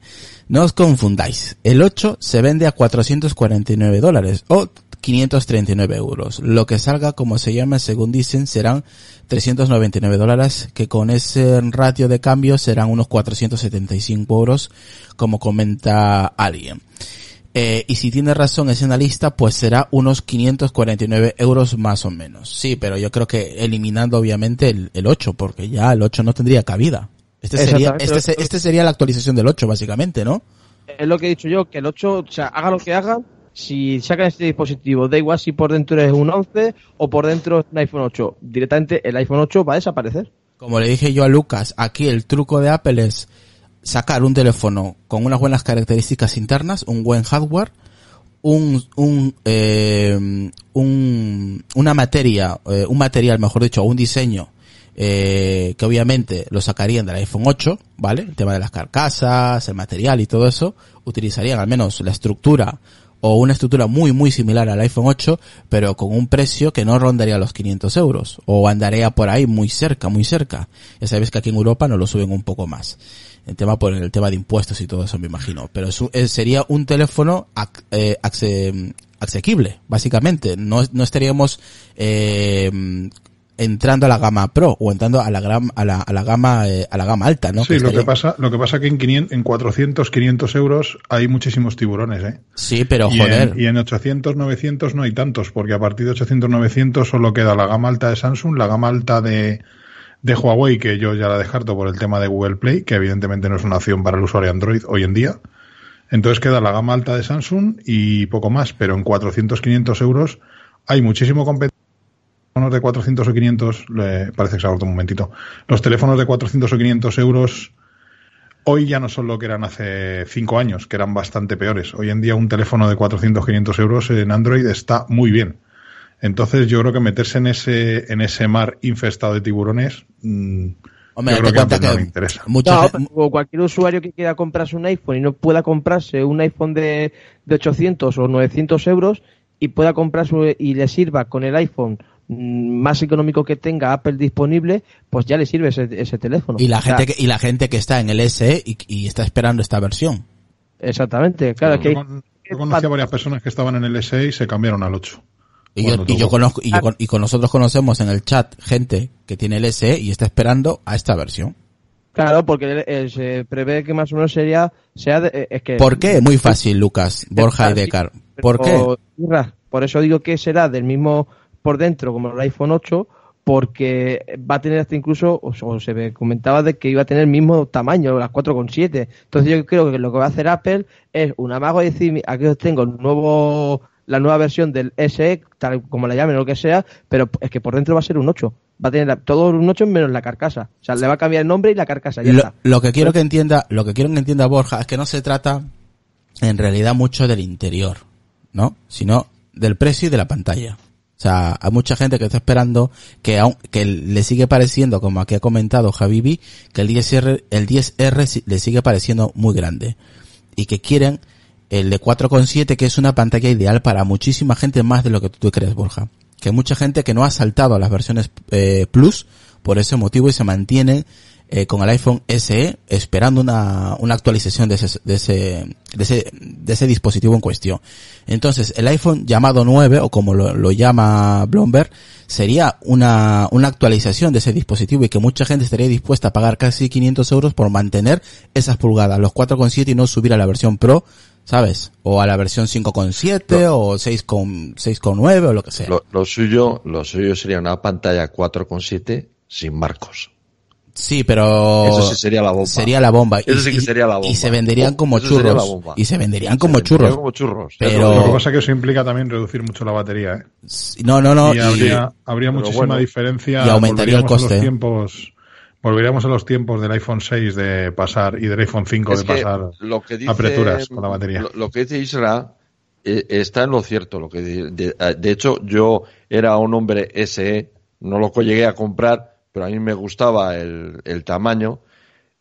No os confundáis. El 8 se vende a 449 dólares o 539 euros. Lo que salga, como se llama, según dicen, serán 399 dólares, que con ese ratio de cambio serán unos 475 euros, como comenta alguien. Eh, y si tiene razón ese analista, pues será unos 549 euros más o menos. Sí, pero yo creo que eliminando obviamente el, el 8, porque ya el 8 no tendría cabida. Este sería, este, se- este sería la actualización del 8, básicamente, ¿no? Es lo que he dicho yo, que el 8, o sea, haga lo que haga, si sacan este dispositivo, da igual si por dentro es un 11 o por dentro es un iPhone 8, directamente el iPhone 8 va a desaparecer. Como le dije yo a Lucas, aquí el truco de Apple es sacar un teléfono con unas buenas características internas, un buen hardware, un, un, eh, un, una materia, eh, un material, mejor dicho, un diseño, eh, que obviamente lo sacarían del iPhone 8, ¿vale? El tema de las carcasas, el material y todo eso, utilizarían al menos la estructura o una estructura muy muy similar al iPhone 8, pero con un precio que no rondaría los 500 euros, o andaría por ahí muy cerca, muy cerca. Ya sabes que aquí en Europa nos lo suben un poco más. El tema por el tema de impuestos y todo eso me imagino. Pero es eh, sería un teléfono ac- eh, ace- asequible, básicamente. No, no estaríamos eh, entrando a la gama Pro o entrando a la, gram- a la, a la gama eh, a la gama alta, ¿no? Sí, lo que pasa, lo que pasa que en 500, en 400, 500 euros hay muchísimos tiburones, ¿eh? Sí, pero Y joder. en, y en 800, 900 no hay tantos, porque a partir de 800, 900 solo queda la gama alta de Samsung, la gama alta de, de Huawei, que yo ya la descarto por el tema de Google Play, que evidentemente no es una opción para el usuario Android hoy en día. Entonces queda la gama alta de Samsung y poco más, pero en 400, 500 euros hay muchísimo competencia. Teléfonos de 400 o 500, le- parece que se ha cortado un momentito. Los teléfonos de 400 o 500 euros hoy ya no son lo que eran hace cinco años, que eran bastante peores. Hoy en día un teléfono de 400, 500 euros en Android está muy bien. Entonces yo creo que meterse en ese, en ese mar infestado de tiburones, mm, Hombre, yo creo que Apple no que le interesa. mucha No, gen- pero cualquier usuario que quiera comprarse un iPhone y no pueda comprarse un iPhone de, de 800 o 900 euros y pueda comprarse y le sirva con el iPhone más económico que tenga Apple disponible, pues ya le sirve ese, ese teléfono. y la O sea, gente que, y la gente que está en el SE y, y está esperando esta versión. Exactamente, claro, que Yo, con- yo conocí a varias personas que estaban en el SE y se cambiaron al 8. Y yo, y yo conozco, y, yo con, y con nosotros conocemos en el chat gente que tiene el SE y está esperando a esta versión. Claro, porque eh, se prevé que más o menos sería, sea de- eh, es que ¿Por qué? Muy fácil, Lucas, Borja y Decar. ¿Por qué? Por eso digo que será del mismo por dentro como el iPhone 8, porque va a tener hasta incluso, o, se me comentaba de que iba a tener el mismo tamaño, las 4,7. Entonces yo creo que lo que va a hacer Apple es un amago de decir, aquí os tengo el nuevo, la nueva versión del SE, tal como la llamen o lo que sea, pero es que por dentro va a ser un 8. Va a tener la- todo un 8 menos la carcasa. O sea, le va a cambiar el nombre y la carcasa, ya Lo, está. lo que quiero que entienda, lo que quiero que entienda Borja es que no se trata en realidad mucho del interior, ¿no? Sino del precio y de la pantalla. O sea, hay mucha gente que está esperando que aun, que le sigue pareciendo, como aquí ha comentado Javibi, que el 10R, el 10R si- le sigue pareciendo muy grande. Y que quieren el de 4,7 que es una pantalla ideal para muchísima gente más de lo que tú crees, Borja. Que hay mucha gente que no ha saltado a las versiones eh, Plus por ese motivo y se mantiene eh, con el iPhone SE esperando una, una actualización de ese, de ese, de ese, de ese dispositivo en cuestión. Entonces, el iPhone llamado 9, o como lo, lo llama Bloomberg, sería una, una actualización de ese dispositivo y que mucha gente estaría dispuesta a pagar casi 500 euros por mantener esas pulgadas, los 4,7 y no subir a la versión Pro, ¿sabes? O a la versión 5,7 o 6,9 6,9 o lo que sea. Lo, lo suyo, lo suyo sería una pantalla 4,7 sin marcos. Sí, pero Eso sí sería la bomba. Sería la bomba. Eso sí que sería la bomba. Y se venderían como Eso sería la churros. bomba. Y se venderían Se como vendería churros. como churros. Pero- Lo que pasa es que eso implica también reducir mucho la batería, ¿eh? No, no, no. y y- habría, muchísima bueno. diferencia. Y aumentaría el Volveríamos a los coste. tiempos, volveríamos a los tiempos del iPhone 6 de pasar y del iPhone 5 Es de que pasar lo que dice, apreturas con la batería. Lo, lo que dice Isra eh, está en lo cierto. Lo que de, eh, de hecho, yo era un hombre SE, no lo llegué a comprar, pero a mí me gustaba el, el tamaño.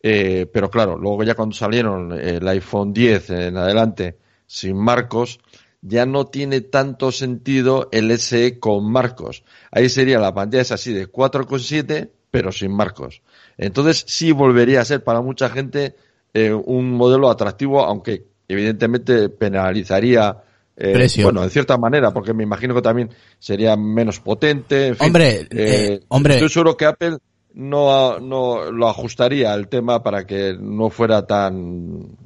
Eh, pero claro, luego ya cuando salieron el iPhone 10 en adelante sin marcos, ya no tiene tanto sentido el SE con marcos. Ahí sería la pantalla es así de 4,7 pero sin marcos. Entonces sí volvería a ser para mucha gente eh, un modelo atractivo, aunque evidentemente penalizaría eh, Precio. bueno, en cierta manera, porque me imagino que también sería menos potente. en fin. Hombre, eh, hombre. Estoy seguro que Apple no, no lo ajustaría el tema para que no fuera tan.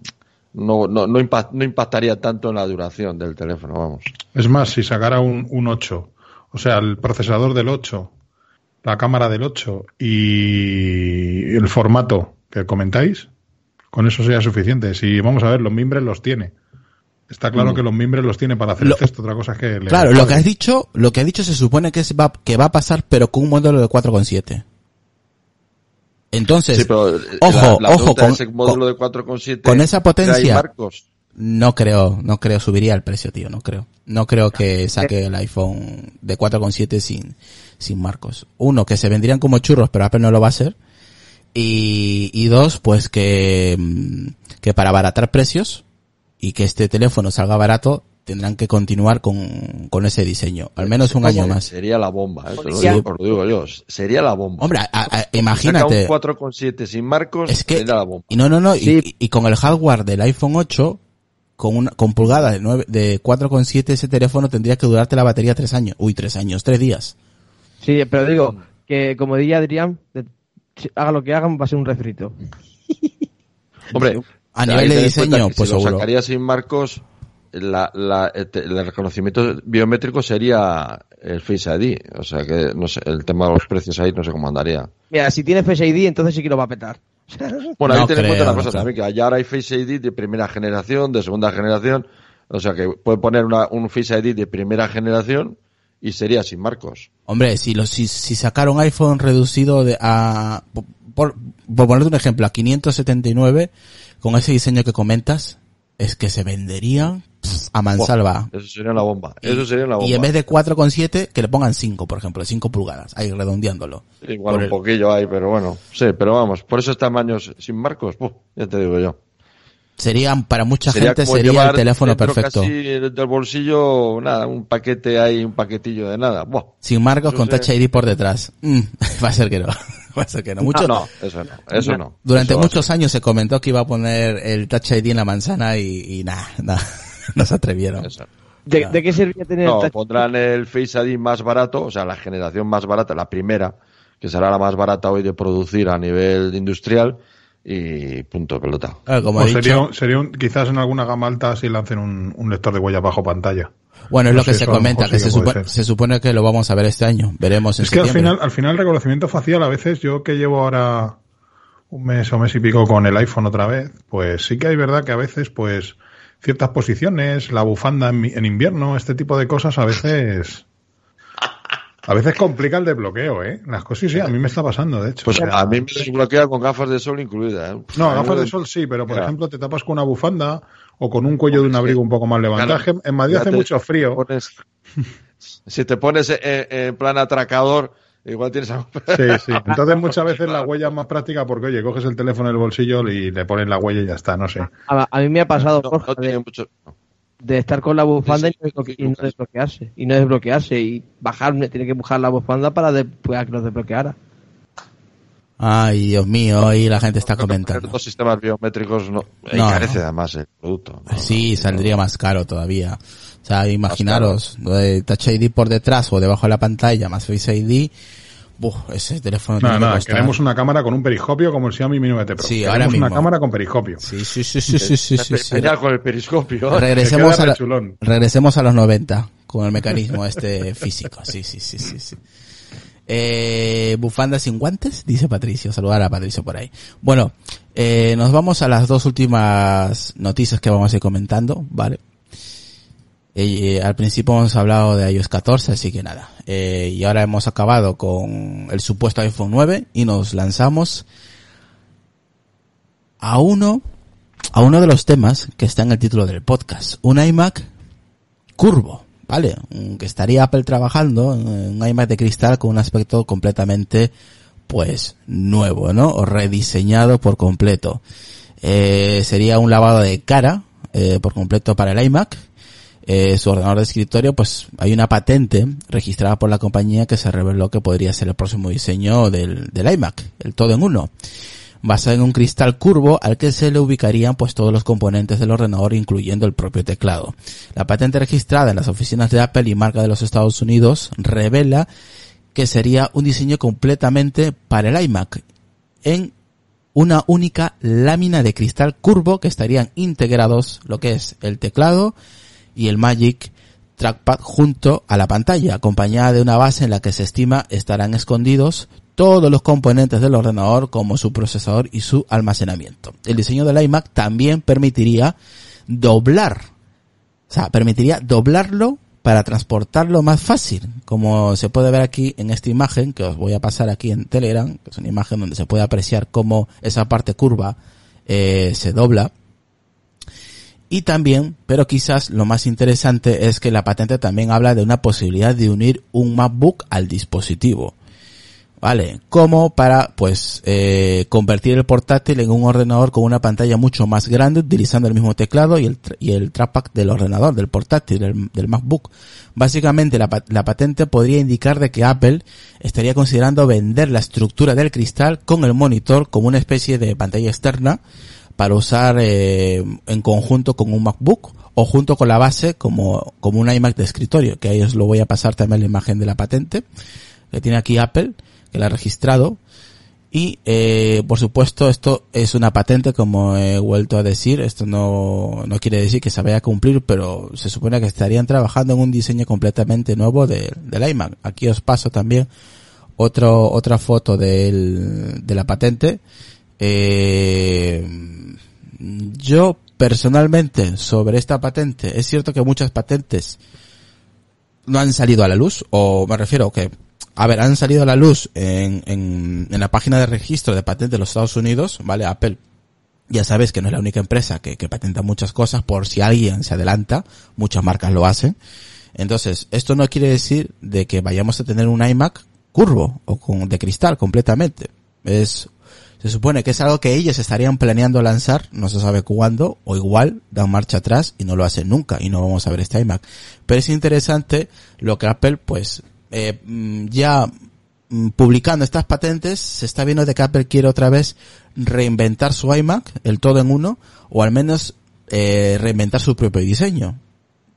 No, no, no, no impactaría tanto en la duración del teléfono, vamos. Es más, si sacara un, un 8, o sea, el procesador del 8, la cámara del 8 y el formato que comentáis, con eso sería suficiente. Si vamos a ver, los mimbres los tiene. Está claro que los mimbres los tiene para hacer Lo- el otra cosa es que le Claro, lo que has dicho, lo que has dicho se supone que, va, que va a pasar, pero con un modelo de 4,7. Entonces, Sí, pero ojo, la, la ojo, con, es el módulo con- de 4,7 con esa potencia- marcos. no creo, no creo subiría el precio, tío, no creo. No creo que saque el iPhone de 4,7 sin, sin marcos. Uno, que se vendrían como churros, pero Apple no lo va a hacer. Y, y dos, pues que, mm, que para abaratar precios y que este teléfono salga barato, tendrán que continuar con, con ese diseño. Al menos un año más. Sería la bomba, ¿eh? Te lo Sí. digo, os lo digo yo. Sería la bomba. Hombre, a- a- Saca imagínate. un 4,7 sin marcos, Es que, sería la bomba. y no, no, no, y- Sí. y, con el hardware del iPhone 8, con una, con pulgada de, nueve- de 4,7 ese teléfono tendría que durarte la batería tres años. Uy, tres años, tres días. Sí, pero digo que, como diría Adrián, haga lo que hagan, va a ser un refrito. Hombre, A nivel de diseño, pues si lo sacaría sin marcos, la, la- este, el reconocimiento biométrico sería el Face ID. O sea que, no sé, el tema de los precios ahí no sé cómo andaría. Mira, si tiene Face ID, entonces sí que lo va a petar. Bueno, ahí No ten en cuenta una cosa también, que allá ahora hay Face ID de primera generación, de segunda generación, o sea que puede poner una, un Face ID de primera generación y sería sin marcos. Hombre, si, lo, si, si sacaron iPhone reducido de, a, por, por ponerte un ejemplo, a 579, con ese diseño que comentas, es que se venderían pff, a mansalva. Eso sería la bomba. Eso sería la bomba. Y en vez de 4,7, que le pongan 5, por ejemplo, 5 pulgadas, ahí redondeándolo. Igual por un el- poquillo hay, pero bueno. Sí, pero vamos, por esos tamaños sin marcos, ¡puf! ya te digo yo. Serían, para mucha gente sería el teléfono perfecto. Casi del bolsillo, nada, un paquete ahí, un paquetillo de nada. Buah. Sin marcos con. Touch ID por detrás. Mm, va a ser que no. Ser que no. Mucho, Ah, no, eso no, eso no. Durante Eso muchos años se comentó que iba a poner el Touch ID en la manzana y, y nada, nada, no se atrevieron. eso. ¿De, de qué serviría tener No, el touch- pondrán el Face ID más barato, o sea, la generación más barata, la primera, que será la más barata hoy de producir a nivel industrial y punto pelota. Claro, como O he dicho, sería, sería un- quizás en alguna gama alta si lancen un, un lector de huellas bajo pantalla. bueno, es no lo que se comenta, que sí se, que supo- se supone que lo vamos a ver este año. Veremos en Es que al final, al final el reconocimiento facial a veces, yo que llevo ahora un mes o mes y pico con el iPhone otra vez, pues sí que hay verdad que a veces, pues, ciertas posiciones, la bufanda en, mi- en invierno, este tipo de cosas a veces, a veces complica el desbloqueo, ¿eh? Las cosas sí, a mí me está pasando, de hecho. Pues a mí me desbloquea con gafas de sol incluidas. ¿eh? No, gafas de sol sí, pero por ejemplo te tapas con una bufanda o con un cuello de un abrigo un poco más levantado. Claro. En Madrid Ya hace te mucho frío. pones- si te pones en, en plan atracador, igual tienes algo. Sí, sí. Entonces muchas veces la huella es más práctica porque, oye, coges el teléfono del bolsillo y le pones la huella y ya está, no sé. A, a mí me ha pasado, No, Borja, no tiene mucho. De estar con la bufanda Sí, y, sí, no, y desbloquearse. Y no desbloquearse. Y bajarme, tiene que bajar la bufanda para, de- para que lo desbloqueara. Ay, Dios mío, hoy la gente está comentando. Dos sistemas biométricos no, No, encarece no. además el producto. ¿no? Sí, saldría más caro todavía. O sea, imaginaros, Touch ID por detrás o debajo de la pantalla más Face ID. Buf, ese teléfono Nada, tiene que nada, costar. queremos una cámara con un periscopio como el Xiaomi Mi 9T Pro. Sí, queremos ahora una mismo. cámara con periscopio. Sí, sí, sí, sí, sí, sí, sí, sí. Genial con el periscopio. Regresemos queda a, la- regresemos a los 90 con el mecanismo este físico. Sí, sí, sí, sí, sí. Eh, bufanda sin guantes, dice Patricio. Saludar a Patricio por ahí. Bueno, eh, nos vamos a las dos últimas noticias que vamos a ir comentando, ¿vale? Eh, al principio hemos hablado de iOS 14, así que nada. Eh, y ahora hemos acabado con el supuesto iPhone 9 y nos lanzamos a uno, a uno de los temas que está en el título del podcast. Un iMac curvo, ¿vale? Que estaría Apple trabajando un iMac de cristal con un aspecto completamente, pues, nuevo, ¿no? O rediseñado por completo. Eh, sería un lavado de cara, eh, por completo para el iMac. Eh, su ordenador de escritorio, pues hay una patente registrada por la compañía que se reveló que podría ser el próximo diseño del, del iMac, el todo en uno. basado en un cristal curvo al que se le ubicarían pues todos los componentes del ordenador incluyendo el propio teclado. La patente registrada en las oficinas de Apple y marca de los Estados Unidos revela que sería un diseño completamente para el iMac en una única lámina de cristal curvo que estarían integrados lo que es el teclado y el Magic Trackpad junto a la pantalla, acompañada de una base en la que se estima estarán escondidos todos los componentes del ordenador como su procesador y su almacenamiento. El diseño del iMac también permitiría doblar, o sea, permitiría doblarlo para transportarlo más fácil, como se puede ver aquí en esta imagen que os voy a pasar aquí en Telegram, que es una imagen donde se puede apreciar cómo esa parte curva eh, se dobla. Y también, pero quizás lo más interesante es que la patente también habla de una posibilidad de unir un MacBook al dispositivo. ¿vale? Como para, pues, eh, convertir el portátil en un ordenador con una pantalla mucho más grande utilizando el mismo teclado y el, y el trackpad del ordenador, del portátil, del, del MacBook. Básicamente, la, la patente podría indicar de que Apple estaría considerando vender la estructura del cristal con el monitor como una especie de pantalla externa para usar eh, en conjunto con un MacBook o junto con la base como, como un iMac de escritorio, que ahí os lo voy a pasar también la imagen de la patente que tiene aquí Apple, que la ha registrado. Y, eh, por supuesto, esto es una patente, como he vuelto a decir. Esto no, no quiere decir que se vaya a cumplir, pero se supone que estarían trabajando en un diseño completamente nuevo de, del iMac. Aquí os paso también otro, otra foto del, de la patente. Eh, yo, personalmente, sobre esta patente, es cierto que muchas patentes no han salido a la luz, o me refiero que, a ver, han salido a la luz en, en, la página de registro de patentes de los Estados Unidos, ¿vale? Apple, ya sabes que no es la única empresa que, que patenta muchas cosas, por si alguien se adelanta, muchas marcas lo hacen. Entonces, esto no quiere decir de que vayamos a tener un iMac curvo o con, de cristal completamente. Es, se supone que es algo que ellos estarían planeando lanzar, no se sabe cuándo, o igual dan marcha atrás y no lo hacen nunca y no vamos a ver este iMac. Pero es interesante lo que Apple, pues, eh, mm, ya mm, publicando estas patentes, se está viendo de que Apple quiere otra vez reinventar su iMac, el todo en uno, o al menos eh, reinventar su propio diseño,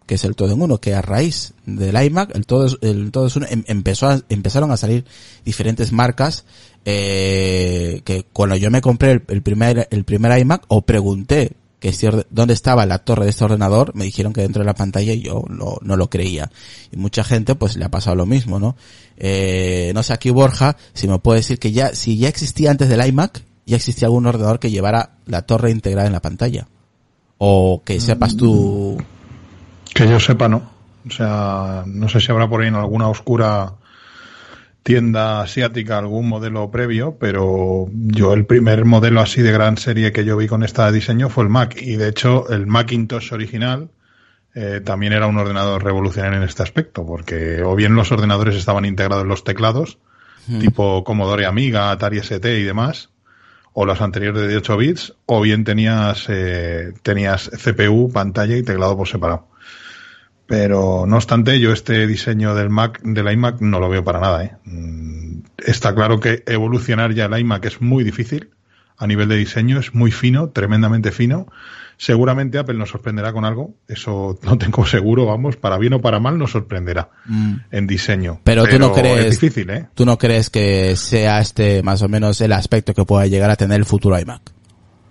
que es el todo en uno, que a raíz del iMac, el todo el todo es uno, em- empezó a- empezaron a salir diferentes marcas, eh, que cuando yo me compré el, primer, el primer iMac, o pregunté que si dónde estaba la torre de este ordenador, me dijeron que dentro de la pantalla y yo no, no lo creía. Y mucha gente pues le ha pasado lo mismo, ¿no? Eh, no sé aquí Borja, si me puede decir que ya, si ya existía antes del iMac, ya existía algún ordenador que llevara la torre integrada en la pantalla. O que sepas tú, Que yo sepa, no. O sea, no sé si habrá por ahí en alguna oscura tienda asiática algún modelo previo, pero yo el primer modelo así de gran serie que yo vi con este diseño fue el Mac. Y de hecho, el Macintosh original eh, también era un ordenador revolucionario en este aspecto, porque o bien los ordenadores estaban integrados en los teclados, tipo Commodore Amiga, Atari ST y demás, o los anteriores de 8 bits, o bien tenías, eh, tenías CPU, pantalla y teclado por separado. Pero no obstante, yo este diseño del Mac, del iMac, no lo veo para nada. ¿eh? Mm, Está claro que evolucionar ya el iMac es muy difícil. A nivel de diseño es muy fino, tremendamente fino. Seguramente Apple nos sorprenderá con algo. Eso no tengo seguro, vamos, para bien o para mal nos sorprenderá en diseño. Pero tú no crees- Es difícil, ¿eh? ¿tú no crees que sea este más o menos el aspecto que pueda llegar a tener el futuro iMac?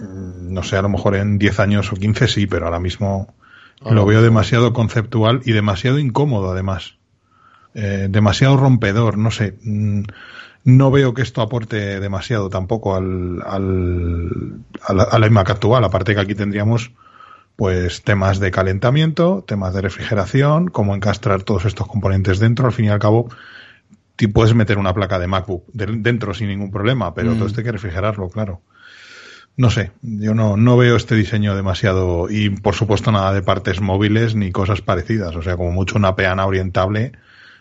no sé, a lo mejor en 10 años o 15 sí, pero ahora mismo lo veo demasiado conceptual y demasiado incómodo además. Eh, demasiado rompedor, no sé. Mm, No veo que esto aporte demasiado tampoco al, al, al, al iMac actual, aparte que aquí tendríamos pues temas de calentamiento, temas de refrigeración, cómo encastrar todos estos componentes dentro, al fin y al cabo puedes meter una placa de MacBook de- dentro sin ningún problema, pero todo esto hay que refrigerarlo, claro. No sé, yo no, no veo este diseño demasiado y por supuesto nada de partes móviles ni cosas parecidas, o sea, como mucho una peana orientable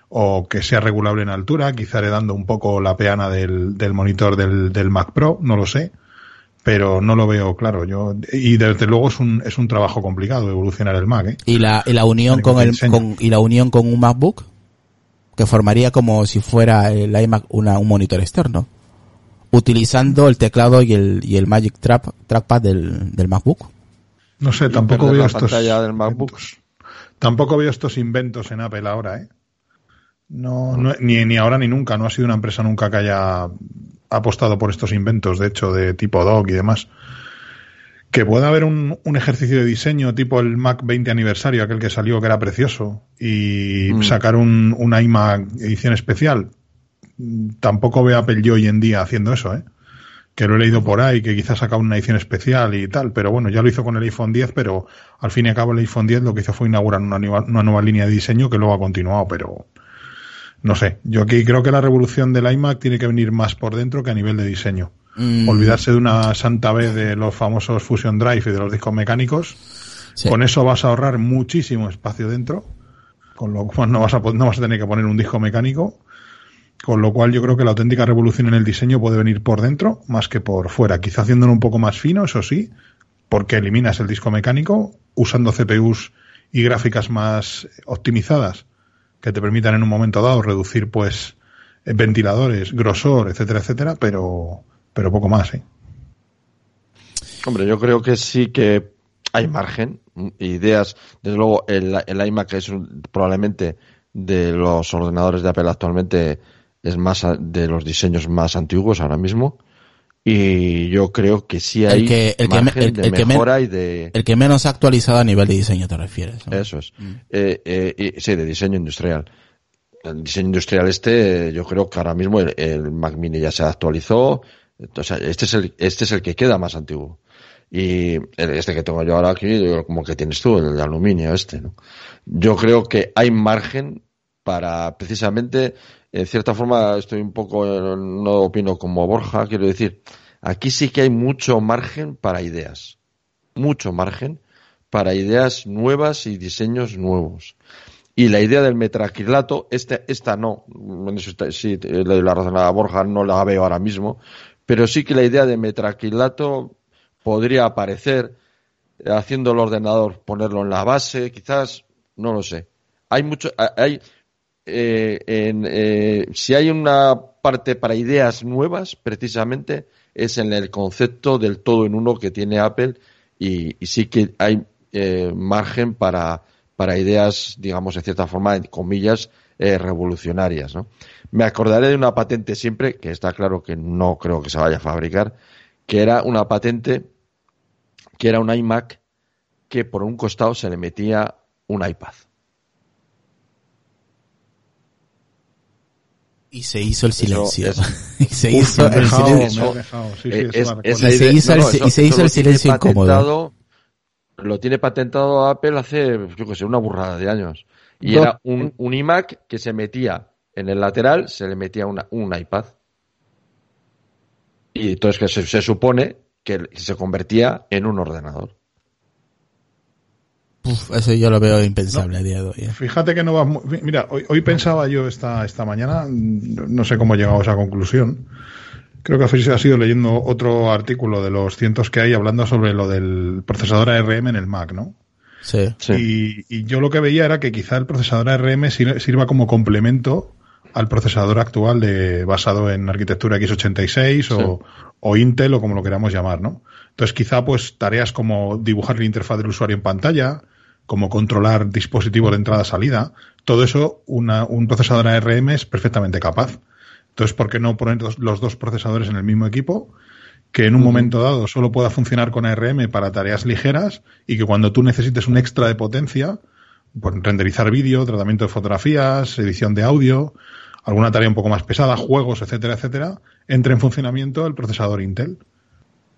o que sea regulable en altura, quizá heredando un poco la peana del, del monitor del, del Mac Pro, no lo sé, pero no lo veo claro. Yo y desde luego es un, es un trabajo complicado evolucionar el Mac, ¿eh? y la, y la unión con el con, y la unión con un MacBook que formaría como si fuera el iMac una, un monitor externo utilizando el teclado y el, y el Magic Trap, Trackpad del, del MacBook. No sé, tampoco veo la estos. pantalla del MacBook. inventos. Tampoco veo estos inventos en Apple ahora, ¿eh? No, no- ni, ni ahora ni nunca. No ha sido una empresa nunca que haya apostado por estos inventos, de hecho, de tipo doc y demás. Que pueda haber un, un ejercicio de diseño tipo el Mac 20 aniversario, aquel que salió que era precioso, y Mm. sacar un, un iMac edición especial. Tampoco veo a Apple yo hoy en día haciendo eso, ¿eh? que lo he leído por ahí, que quizás saca una edición especial y tal, pero bueno, ya lo hizo con el iPhone 10, pero al fin y al cabo el iPhone 10 lo que hizo fue inaugurar una nueva, una nueva línea de diseño que luego ha continuado, pero no sé, yo aquí creo que la revolución del iMac tiene que venir más por dentro que a nivel de diseño. Mm, Olvidarse de una santa vez de los famosos Fusion Drive y de los discos mecánicos, sí. con eso vas a ahorrar muchísimo espacio dentro, con lo cual no vas a, no vas a tener que poner un disco mecánico, con lo cual yo creo que la auténtica revolución en el diseño puede venir por dentro más que por fuera, quizá haciéndolo un poco más fino, eso sí, porque eliminas el disco mecánico usando CPUs y gráficas más optimizadas que te permitan en un momento dado reducir pues ventiladores, grosor, etcétera, etcétera, pero pero poco más, ¿eh? Hombre, yo creo que sí que hay margen, ideas. Desde luego, el, el iMac es un- probablemente de los ordenadores de Apple actualmente es más de los diseños más antiguos ahora mismo. Y yo creo que sí hay El que- el que margen el- de el que me- mejora y de... El que menos ha actualizado a nivel de diseño te refieres. ¿no? Eso es. Eh, eh, y- sí, de diseño industrial. El diseño industrial este, eh, yo creo que ahora mismo el, Mac Mini ya se actualizó. Sea, este es el, este es el que queda más antiguo. Y el- este que tengo yo ahora aquí, como que tienes tú, el de aluminio este, ¿no? Yo creo que hay margen para precisamente, en cierta forma, estoy un poco, no opino como Borja, quiero decir, aquí sí que hay mucho margen para ideas. Mucho margen para ideas nuevas y diseños nuevos. Y la idea del metraquilato, este, esta no, sí, la razón a Borja, no la veo ahora mismo, pero sí que la idea de metraquilato podría aparecer eh, haciendo el ordenador, ponerlo en la base, quizás, no lo sé. Hay mucho, ha- hay, eh, en, eh, si hay una parte para ideas nuevas, precisamente, es en el concepto del todo en uno que tiene Apple y, sí que hay eh, margen para, para ideas, digamos, en cierta forma, en comillas, eh, revolucionarias, ¿no? Me acordaré de una patente siempre, que está claro que no creo que se vaya a fabricar, que era una patente que era un iMac que por un costado se le metía un iPad. Y se hizo el silencio. y se hizo el silencio. Eh, Y se hizo el silencio incómodo. patentado- Lo tiene patentado Apple hace, yo que sé, una burrada de años. Y era un, un iMac que se metía en el lateral, se le metía una, un iPad. Y entonces que se, se supone que se convertía en un ordenador. Uf, eso yo lo veo impensable a día de hoy. ¿eh? Fíjate que no va. mu- Mira, hoy, hoy pensaba yo esta, esta mañana, no sé cómo he llegado a esa conclusión. Creo que ha sido leyendo otro artículo de los cientos que hay hablando sobre lo del procesador ARM en el Mac, ¿no? Sí. Sí. Y, y yo lo que veía era que quizá el procesador ARM sir- sirva como complemento al procesador actual de, basado en arquitectura x86 o, o Intel o como lo queramos llamar, ¿no? Entonces quizá pues tareas como dibujar la interfaz del usuario en pantalla, como controlar dispositivos de entrada-salida, todo eso una- un procesador ARM es perfectamente capaz. Entonces, ¿por qué no poner los- dos procesadores en el mismo equipo? que en un momento dado solo pueda funcionar con ARM para tareas ligeras y que cuando tú necesites un extra de potencia, pues renderizar vídeo, tratamiento de fotografías, edición de audio, alguna tarea un poco más pesada, juegos, etcétera, etcétera, entre en funcionamiento el procesador Intel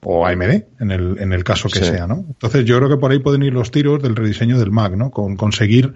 o AMD, en el, en el caso que Sí. sea, ¿no? Entonces yo creo que por ahí pueden ir los tiros del rediseño del Mac, ¿no? Con conseguir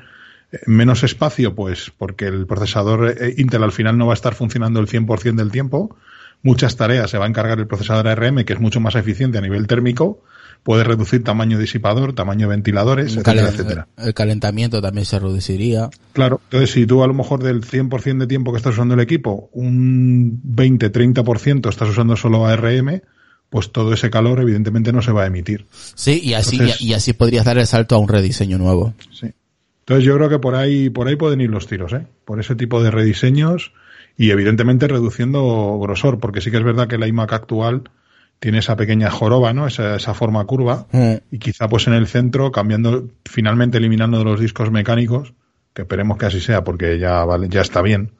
eh, menos espacio, pues porque el procesador eh, Intel al final no va a estar funcionando el 100% del tiempo, muchas tareas se va a encargar el procesador ARM, que es mucho más eficiente a nivel térmico, puede reducir tamaño disipador, tamaño de ventiladores, El, etcétera, etcétera. el calentamiento también se reduciría. Claro, entonces si tú a lo mejor del 100% de tiempo que estás usando el equipo, un 20-30% estás usando solo ARM, pues todo ese calor evidentemente no se va a emitir. Sí, y así, Entonces- y, así podrías dar el salto a un rediseño nuevo. Sí. Entonces yo creo que por ahí, por ahí pueden ir los tiros, ¿eh? Por ese tipo de rediseños Y evidentemente reduciendo grosor, porque sí que es verdad que el iMac actual tiene esa pequeña joroba, ¿no? Esa, esa forma curva. Mm. Y quizá pues en el centro, cambiando, finalmente eliminando de los discos mecánicos, que esperemos que así sea porque ya vale, ya está bien,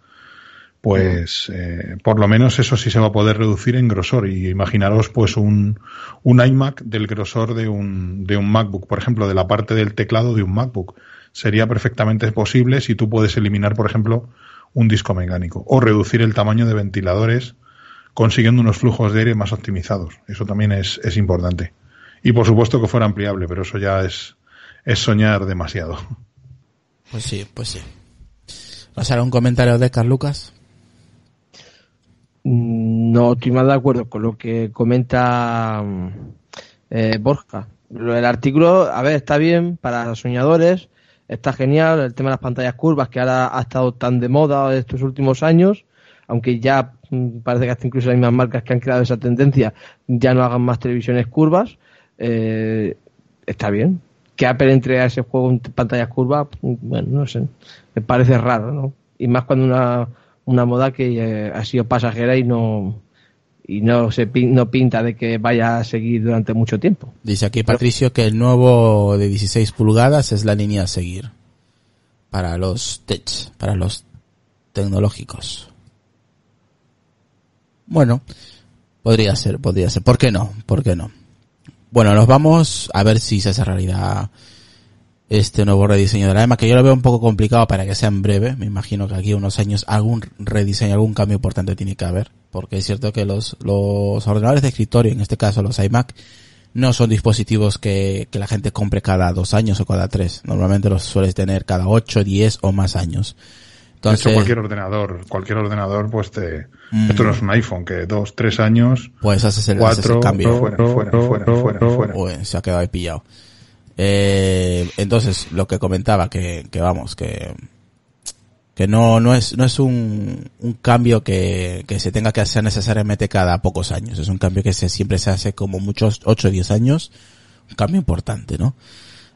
pues eh, por lo menos eso sí se va a poder reducir en grosor. Y imaginaros pues un, un iMac del grosor de un, de un MacBook, por ejemplo, de la parte del teclado de un MacBook. Sería perfectamente posible si tú puedes eliminar, por ejemplo, un disco mecánico o reducir el tamaño de ventiladores consiguiendo unos flujos de aire más optimizados. Eso también es, es importante. Y por supuesto que fuera ampliable, pero eso ya es, es soñar demasiado. Pues sí, pues sí. ¿Nos hará un comentario de Carl Lucas? Mm, No estoy más de acuerdo con lo que comenta mm, eh, Borja. Del artículo, a ver, está bien para soñadores, está genial el tema de las pantallas curvas que ahora ha estado tan de moda estos últimos años, aunque ya mm, parece que hasta incluso las mismas marcas que han creado esa tendencia ya no hagan más televisiones curvas, eh, está bien. Que Apple entre a ese juego en pantallas curvas, bueno, no sé, me parece raro, ¿no? Y más cuando una, una moda que eh, ha sido pasajera y no y no se no pinta de que vaya a seguir durante mucho tiempo. Dice aquí Patricio que el nuevo de 16 pulgadas es la línea a seguir para los tech, para los tecnológicos. Bueno, podría ser, podría ser. ¿Por qué no? ¿Por qué no? Bueno, nos vamos a ver si se hace realidad este nuevo rediseño de la EMA, que yo lo veo un poco complicado para que sea en breve. Me imagino que aquí a unos años algún rediseño, algún cambio importante tiene que haber. Porque es cierto que los, los ordenadores de escritorio, en este caso los iMac, no son dispositivos que, que la gente compre cada dos años o cada tres. Normalmente los sueles tener cada ocho, diez o más años. de Entonces, hecho, cualquier ordenador, cualquier ordenador, pues te, Mm. esto no es un iPhone, que dos, tres años, pues haces el, haces el cuatro, cambio. fuera, fuera, fuera, fuera, fuera. Uy, se ha quedado ahí pillado. Eh, entonces, lo que comentaba, que, vamos, que, que no, no es, no es un, un cambio que, que se tenga que hacer necesariamente cada pocos años. Es un cambio que se, siempre se hace como muchos 8 o 10 años. Un cambio importante, ¿no?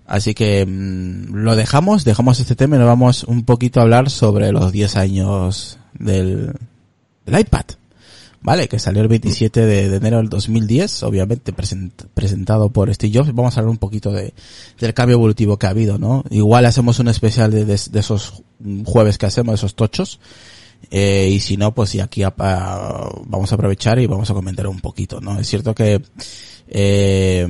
Así que mm, lo dejamos, dejamos este tema y nos vamos un poquito a hablar sobre los 10 años del, del iPad. Vale, que salió el 27 de, enero del 2010, obviamente present- presentado por Steve Jobs. Vamos a hablar un poquito de, del cambio evolutivo que ha habido, ¿no? Igual hacemos un especial de, de- esos jueves que hacemos, esos tochos. Eh, y si no, pues sí, aquí vamos a aprovechar y vamos a comentar un poquito, ¿no? Es cierto que, eh,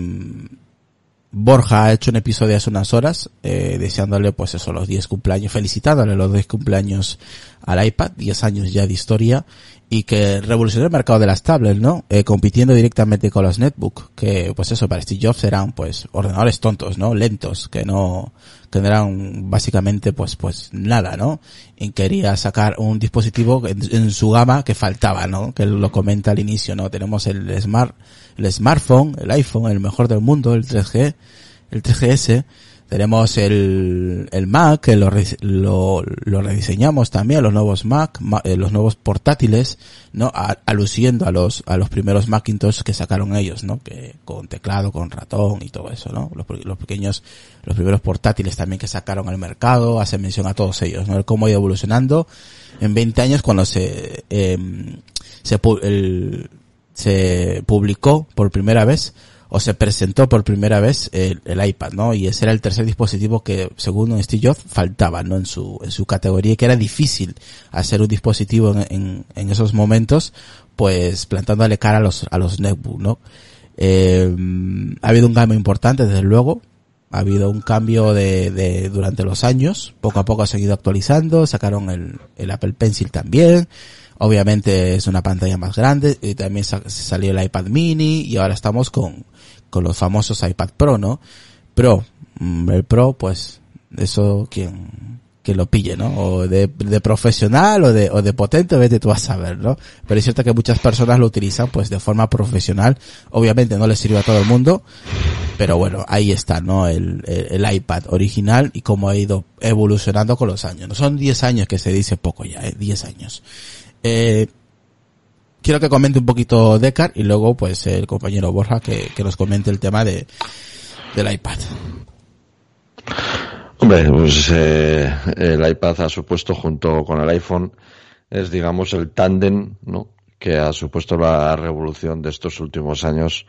Borja ha hecho un episodio hace unas horas, eh, deseándole pues eso, los 10 cumpleaños, felicitándole los 10 cumpleaños al iPad, 10 años ya de historia, y que revolucionó el mercado de las tablets, ¿no? Eh, compitiendo directamente con los netbook, que pues eso, para Steve Jobs eran pues ordenadores tontos, ¿no? Lentos, que no, que no eran básicamente pues pues nada, ¿no? Y quería sacar un dispositivo en, en su gama que faltaba, ¿no? Que lo comenta al inicio, ¿no? Tenemos el smart, el smartphone, el iPhone, el mejor del mundo, el 3G, el 3GS, tenemos el, el Mac, que lo, lo, rediseñamos también, los nuevos Mac, ma- eh, los nuevos portátiles, ¿no? A- aluciendo a los, a los primeros Macintosh que sacaron ellos, ¿no? Que con teclado, con ratón y todo eso, ¿no? Los, los pequeños, los primeros portátiles también que sacaron al mercado, hace mención a todos ellos, ¿no? El cómo ha ido evolucionando en 20 años cuando se, em, se, el- se publicó por primera vez o se presentó por primera vez el, iPad, ¿no? Y ese era el tercer dispositivo que, según Steve Jobs, faltaba, ¿no? En su, en su categoría, que era difícil hacer un dispositivo en, en, en esos momentos, pues plantándole cara a los, a los netbook, ¿no? Eh, ha habido un cambio importante, desde luego. Ha habido un cambio de, de, durante los años. Poco a poco ha seguido actualizando. Sacaron el, el Apple Pencil también. Obviamente es una pantalla más grande. Y también sa- salió el iPad mini. Y ahora estamos con, con los famosos iPad Pro, ¿no? Pro. Mm, El Pro, pues, eso quien, que lo pille, ¿no? O de, profesional o de, o de potente, vete tú a saber, ¿no? Pero es cierto que muchas personas lo utilizan pues de forma profesional. Obviamente no le sirve a todo el mundo, pero bueno, ahí está, ¿no? El, el, el iPad original y cómo ha ido evolucionando con los años. No son 10 años que se dice poco ya, ¿eh? 10 años. Eh, quiero que comente un poquito Decar y luego pues el compañero Borja que, que nos comente el tema de, del iPad. Hombre, pues eh, el iPad ha supuesto junto con el iPhone es digamos el tándem, ¿no? Que ha supuesto la revolución de estos últimos años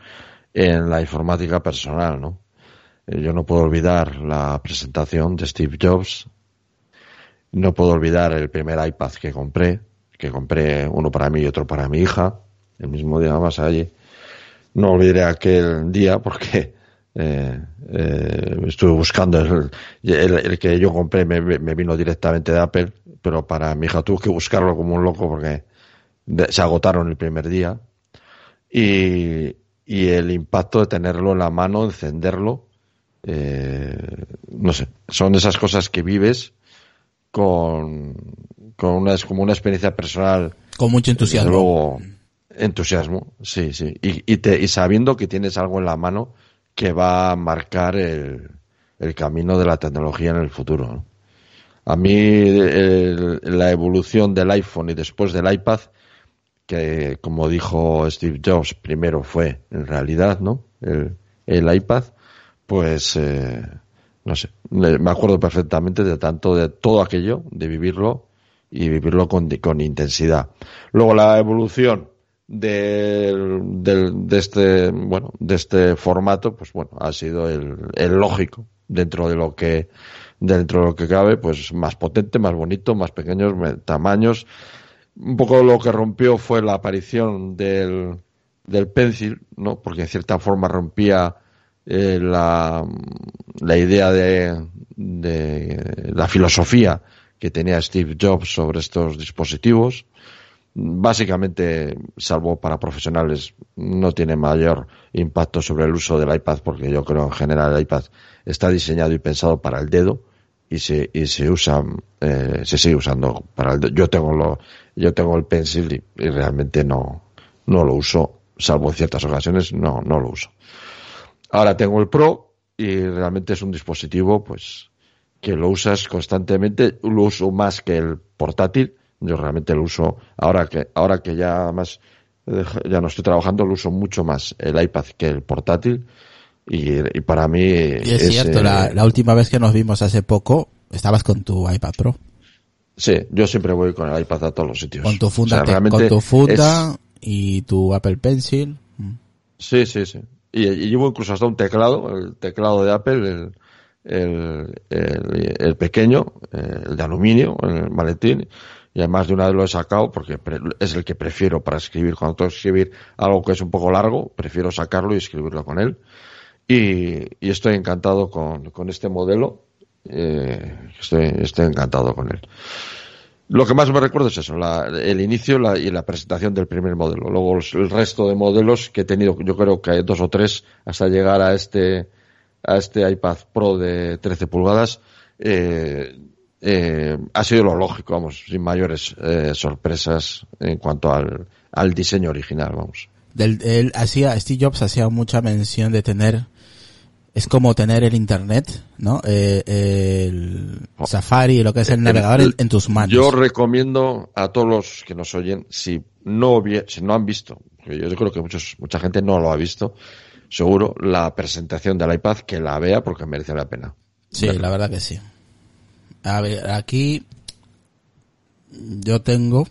en la informática personal, ¿no? Eh, Yo no puedo olvidar la presentación de Steve Jobs. No puedo olvidar el primer iPad que compré, que compré uno para mí y otro para mi hija, el mismo día más allí. No olvidaré aquel día porque eh, eh, estuve buscando el, el- que yo compré me, me vino directamente de Apple, pero para mi hija tuve que buscarlo como un loco porque de- se agotaron el primer día y, y el impacto de tenerlo en la mano, encenderlo, eh, no sé, son esas cosas que vives con, con una, es como una experiencia personal Con mucho desde entusiasmo. luego, entusiasmo, sí, sí. Y, y, te- y sabiendo que tienes algo en la mano que va a marcar el, el camino de la tecnología en el futuro. ¿no? A mí el- la evolución del iPhone y después del iPad, que como dijo Steve Jobs, primero fue en realidad, ¿no? El, el iPad, pues eh, no sé, me acuerdo perfectamente de tanto de todo aquello, de vivirlo y vivirlo con, con intensidad. Luego la evolución del, del- de este bueno de este formato pues bueno ha sido el, el lógico dentro de lo que dentro de lo que cabe pues más potente más bonito más pequeños tamaños un poco lo que rompió fue la aparición del, del pencil, ¿no? Porque en cierta forma rompía eh, la, la idea de, de la filosofía que tenía Steve Jobs sobre estos dispositivos. Básicamente, salvo para profesionales, no tiene mayor impacto sobre el uso del iPad porque yo creo en general el iPad está diseñado y pensado para el dedo y se, y se usa, eh, se sigue usando para el dedo. Yo tengo lo, yo tengo el pencil y, realmente no, no lo uso, salvo en ciertas ocasiones, no, no lo uso. Ahora tengo el Pro y realmente es un dispositivo, pues, que lo usas constantemente, lo uso más que el portátil. Yo realmente lo uso, ahora que, ahora que ya más, ya no estoy trabajando, lo uso mucho más el iPad que el portátil. Y, y para mí Y es cierto, eh, la, la última vez que nos vimos hace poco, estabas con tu iPad Pro. Sí, yo siempre voy con el iPad a todos los sitios. Con tu funda, O sea, te- realmente con tu funda es- y tu Apple Pencil. Mm. Sí, sí, sí. Y, y llevo incluso hasta un teclado, el teclado de Apple, el, el, el, el pequeño, el de aluminio, el maletín, y además de una vez lo he sacado porque es el que prefiero para escribir. Cuando tengo que escribir algo que es un poco largo, prefiero sacarlo y escribirlo con él. Y, y estoy encantado con, con este modelo. Eh, estoy, estoy encantado con él. Lo que más me recuerdo es eso, la- el inicio y la presentación del primer modelo. Luego el resto de modelos que he tenido, yo creo que hay dos o tres hasta llegar a este, a este iPad Pro de 13 pulgadas, eh, eh, ha sido lo lógico, vamos, sin mayores eh, sorpresas en cuanto al, al diseño original, vamos. Del, él hacía, Steve Jobs hacía mucha mención de tener, es como tener el internet, ¿no? Eh, el Safari, lo que es el navegador en, en tus manos. Yo recomiendo a todos los que nos oyen, si no, si no han visto, yo creo que muchos, mucha gente no lo ha visto, seguro, la presentación del iPad, que la vea porque merece la pena. Sí, la verdad que sí. A ver, aquí yo tengo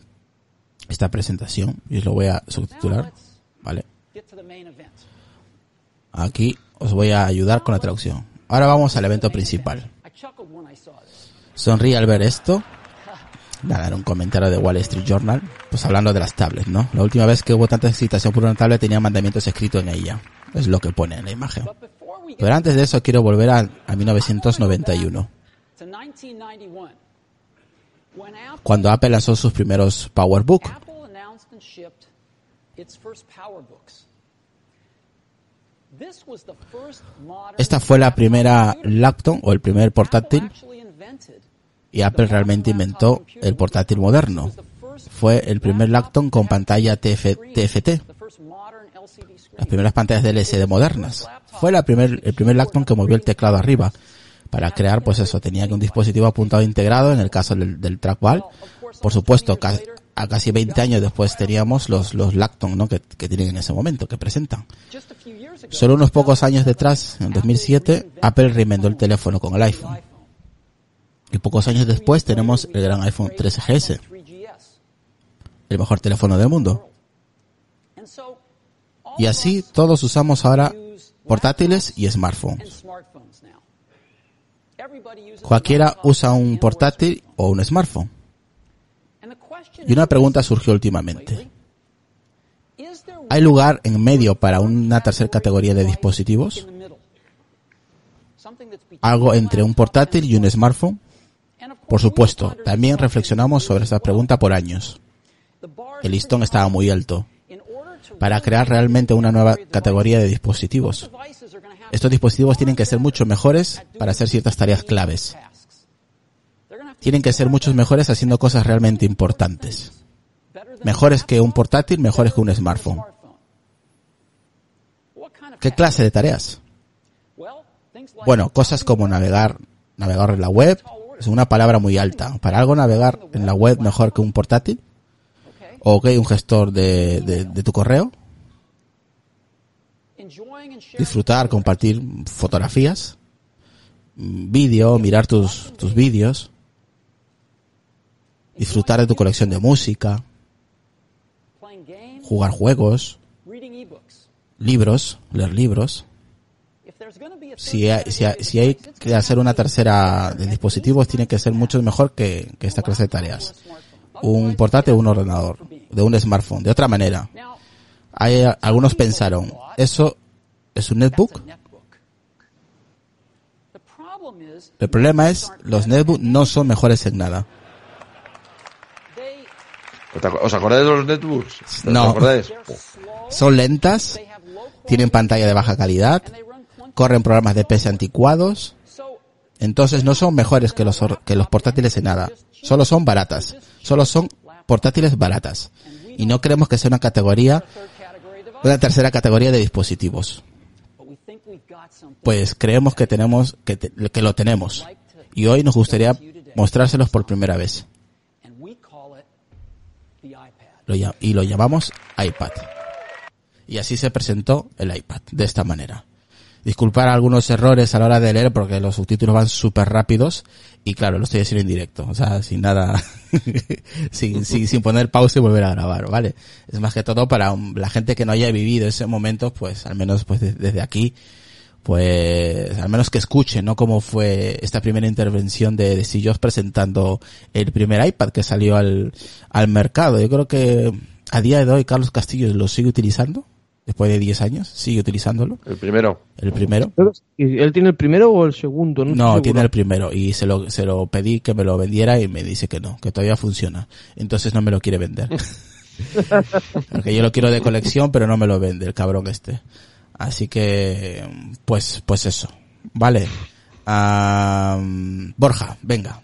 esta presentación y os lo voy a subtitular, ¿vale? Aquí os voy a ayudar con la traducción. Ahora vamos al evento principal. Sonríe al ver esto. Nada, era un comentario de Wall Street Journal, pues hablando de las tablets, ¿no? La última vez que hubo tanta excitación por una tablet tenía mandamientos escritos en ella. Es lo que pone en la imagen. Pero antes de eso quiero volver a, a 1991, cuando Apple lanzó sus primeros PowerBook. Esta fue la primera laptop o el primer portátil y Apple realmente inventó el portátil moderno. Fue el primer laptop con pantalla TF TFT, las primeras pantallas de modernas. Fue la primer, el primer laptop que movió el teclado arriba. Para crear, pues eso, tenía que un dispositivo apuntado integrado en el caso del, del trackball. Por supuesto, a casi 20 años después teníamos los, los Lacton, ¿no? Que, que tienen en ese momento, que presentan. Solo unos pocos años detrás, en 2007, Apple reinventó el teléfono con el iPhone. Y pocos años después tenemos el gran iPhone 3GS. el mejor teléfono del mundo. Y así todos usamos ahora portátiles y smartphones. Cualquiera usa un portátil o un smartphone. Y una pregunta surgió últimamente. ¿Hay lugar en medio para una tercera categoría de dispositivos? ¿Algo entre un portátil y un smartphone? Por supuesto, también reflexionamos sobre esta pregunta por años. El listón estaba muy alto para crear realmente una nueva categoría de dispositivos. Estos dispositivos tienen que ser mucho mejores para hacer ciertas tareas claves. Tienen que ser muchos mejores haciendo cosas realmente importantes. Mejores que un portátil, mejores que un smartphone. ¿Qué clase de tareas? Bueno, cosas como navegar, navegar en la web, es una palabra muy alta. ¿Para algo navegar en la web mejor que un portátil? ¿O un gestor de, de tu correo? Disfrutar, compartir fotografías, vídeo, mirar tus, tus vídeos, disfrutar de tu colección de música, jugar juegos, libros, leer libros. Si hay, si, hay, si hay que hacer una tercera de dispositivos, tiene que ser mucho mejor que, que esta clase de tareas. Un portátil o un ordenador, de un smartphone, de otra manera. Hay, algunos pensaron, ¿eso es un netbook? El problema es, los netbooks no son mejores en nada. ¿Os acordáis de los netbooks? ¿Os No. acordáis? Son lentas, tienen pantalla de baja calidad, corren programas de PC anticuados, entonces no son mejores que los, que los portátiles en nada. Solo son baratas. Solo son portátiles baratas. Y no creemos que sea una categoría, una tercera categoría de dispositivos. Pues creemos que tenemos, que, que lo tenemos. Y hoy nos gustaría mostrárselos por primera vez. Y lo llamamos iPad. Y así se presentó el iPad, de esta manera. Disculpar algunos errores a la hora de leer porque los subtítulos van súper rápidos y claro, lo estoy haciendo en directo, o sea, sin nada, sin, sin, sin poner pausa y volver a grabar, ¿vale? Es más que todo para la gente que no haya vivido ese momento, pues al menos pues de- desde aquí, pues al menos que escuchen, ¿no? Cómo fue esta primera intervención de, de Jobs presentando el primer iPad que salió al, al mercado. Yo creo que a día de hoy Carlos Castillo lo sigue utilizando, después de 10 años, sigue utilizándolo, El primero. el primero. ¿Y ¿Él tiene el primero o el segundo? No, No, tiene el primero y se lo, se lo pedí que me lo vendiera y me dice que no, que todavía funciona. Entonces no me lo quiere vender. Porque yo lo quiero de colección, pero no me lo vende el cabrón este. Así que, pues, pues eso. Vale. Am, Borja, venga.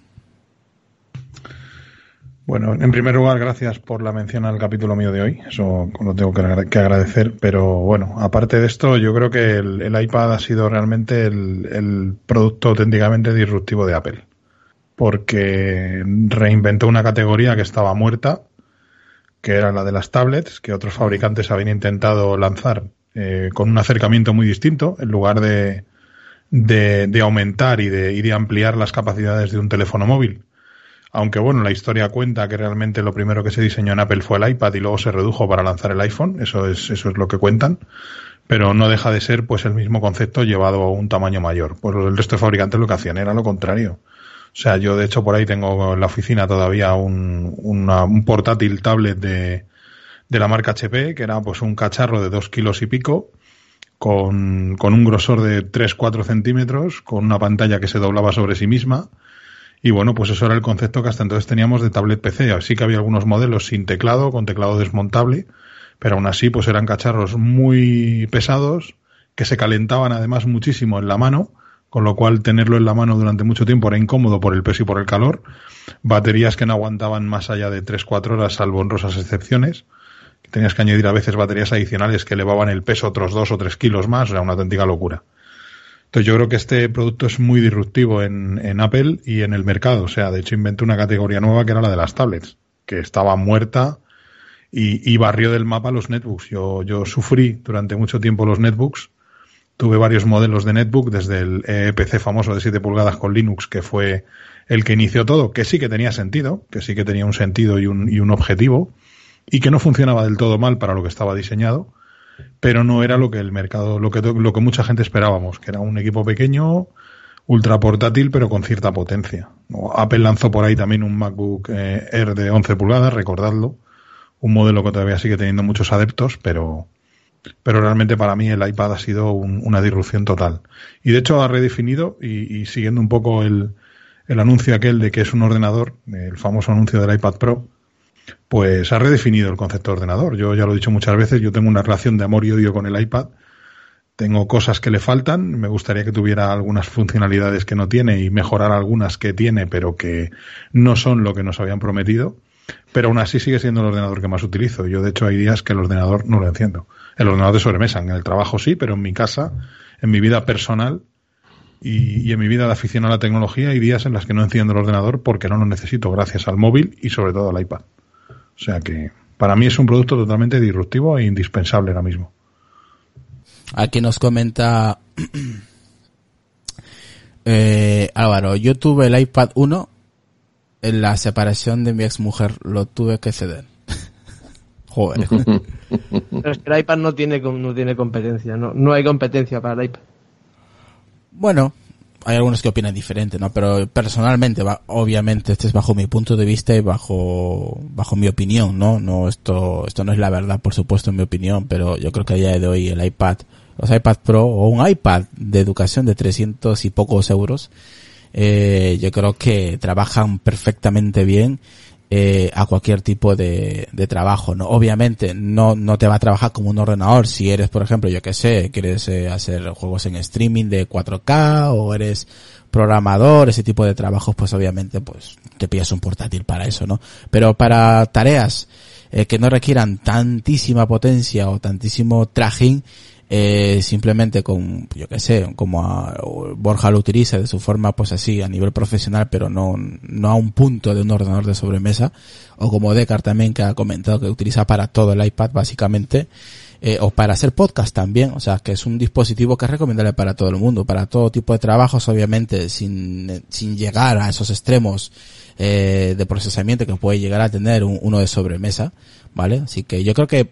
Bueno, en primer lugar, gracias por la mención al capítulo mío de hoy. Eso lo tengo que agra- que agradecer. Pero bueno, aparte de esto, yo creo que el, iPad ha sido realmente el, el producto auténticamente disruptivo de Apple. Porque reinventó una categoría que estaba muerta, que era la de las tablets, que otros fabricantes habían intentado lanzar eh, con un acercamiento muy distinto, en lugar de, de, de aumentar y de, y de ampliar las capacidades de un teléfono móvil aunque bueno, la historia cuenta que realmente lo primero que se diseñó en Apple fue el iPad y luego se redujo para lanzar el iPhone, eso es, eso es lo que cuentan, pero no deja de ser pues el mismo concepto llevado a un tamaño mayor. Pues el resto de fabricantes lo que hacían era lo contrario. O sea, yo de hecho por ahí tengo en la oficina todavía un, una- un portátil tablet de, de la marca HP, que era pues un cacharro de dos kilos y pico, con, con un grosor de 3-4 centímetros, con una pantalla que se doblaba sobre sí misma, y bueno, pues eso era el concepto que hasta entonces teníamos de tablet PC. Así que había algunos modelos sin teclado, con teclado desmontable, pero aún así pues eran cacharros muy pesados, que se calentaban además muchísimo en la mano, con lo cual tenerlo en la mano durante mucho tiempo era incómodo por el peso y por el calor. Baterías que no aguantaban más allá de 3-4 horas, salvo honrosas excepciones. Tenías que añadir a veces baterías adicionales que elevaban el peso otros 2 o 3 kilos más, sea, una auténtica locura. Entonces yo creo que este producto es muy disruptivo en, Apple y en el mercado. O sea, de hecho inventó una categoría nueva que era la de las tablets, que estaba muerta y, barrió del mapa los netbooks. Yo, sufrí durante mucho tiempo los netbooks. Tuve varios modelos de netbook, desde el eh, PC famoso de 7 pulgadas con Linux, que fue el que inició todo, que sí que tenía sentido, que sí que tenía un sentido y un, y un objetivo, y que no funcionaba del todo mal para lo que estaba diseñado, pero no era lo que el mercado, lo que, lo que mucha gente esperábamos, que era un equipo pequeño, ultra portátil, pero con cierta potencia. Apple lanzó por ahí también un MacBook eh, Air de 11 pulgadas, recordadlo, un modelo que todavía sigue teniendo muchos adeptos, pero, pero realmente para mí el iPad ha sido una disrupción total. Y de hecho ha redefinido, y, siguiendo un poco el, el, anuncio aquel de que es un ordenador, el famoso anuncio del iPad Pro, pues ha redefinido el concepto de ordenador. Yo ya lo he dicho muchas veces, yo tengo una relación de amor y odio con el iPad. Tengo cosas que le faltan, me gustaría que tuviera algunas funcionalidades que no tiene y mejorar algunas que tiene, pero que no son lo que nos habían prometido. Pero aún así sigue siendo el ordenador que más utilizo. Yo, de hecho, hay días que el ordenador no lo enciendo. El ordenador de sobremesa, en el trabajo sí, pero en mi casa, en mi vida personal y, en mi vida de afición a la tecnología, hay días en las que no enciendo el ordenador porque no lo necesito, gracias al móvil y sobre todo al iPad. O sea que para mí es un producto totalmente disruptivo e indispensable ahora mismo. Aquí nos comenta eh, Álvaro, yo tuve el iPad 1 en la separación de mi ex mujer, lo tuve que ceder. Joder. Pero es que el iPad no tiene, no tiene competencia, no, no hay competencia para el iPad. Bueno, hay algunos que opinan diferente, ¿no? Pero personalmente, obviamente, este es bajo mi punto de vista y bajo, bajo mi opinión, ¿no? No, esto, esto no es la verdad, por supuesto, en mi opinión, pero yo creo que a día de hoy el iPad, los iPad Pro o un iPad de educación de 300 y pocos euros, eh, yo creo que trabajan perfectamente bien eh, a cualquier tipo de, de, trabajo, ¿no? Obviamente no, no te va a trabajar como un ordenador si eres, por ejemplo, yo que sé, quieres eh, hacer juegos en streaming de 4K o eres programador, ese tipo de trabajos, pues obviamente pues te pillas un portátil para eso, ¿no? Pero para tareas eh, que no requieran tantísima potencia o tantísimo trajín, eh, simplemente con, yo que sé, como a, Borja lo utiliza de su forma, pues así, a nivel profesional, pero no, no a un punto de un ordenador de sobremesa, o como Decar también que ha comentado que utiliza para todo el iPad básicamente, eh, o para hacer podcast también, o sea, que es un dispositivo que es recomendable para todo el mundo, para todo tipo de trabajos, obviamente, sin, sin llegar a esos extremos eh, de procesamiento que puede llegar a tener uno de sobremesa, ¿vale? Así que yo creo que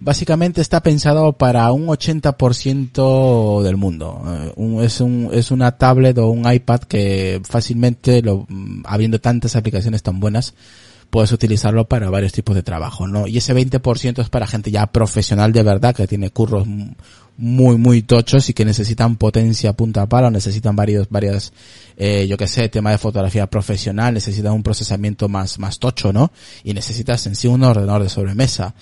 básicamente está pensado para un 80% del mundo. Eh, es, un, es una tablet o un iPad que fácilmente, lo, mm, habiendo tantas aplicaciones tan buenas, puedes utilizarlo para varios tipos de trabajo, ¿no? Y ese 20% es para gente ya profesional de verdad, que tiene curros muy, muy tochos y que necesitan potencia punta a palo, necesitan varios, varias, eh, yo que sé, tema de fotografía profesional, necesitan un procesamiento más, más tocho, ¿no? Y necesitas en sí un ordenador de sobremesa.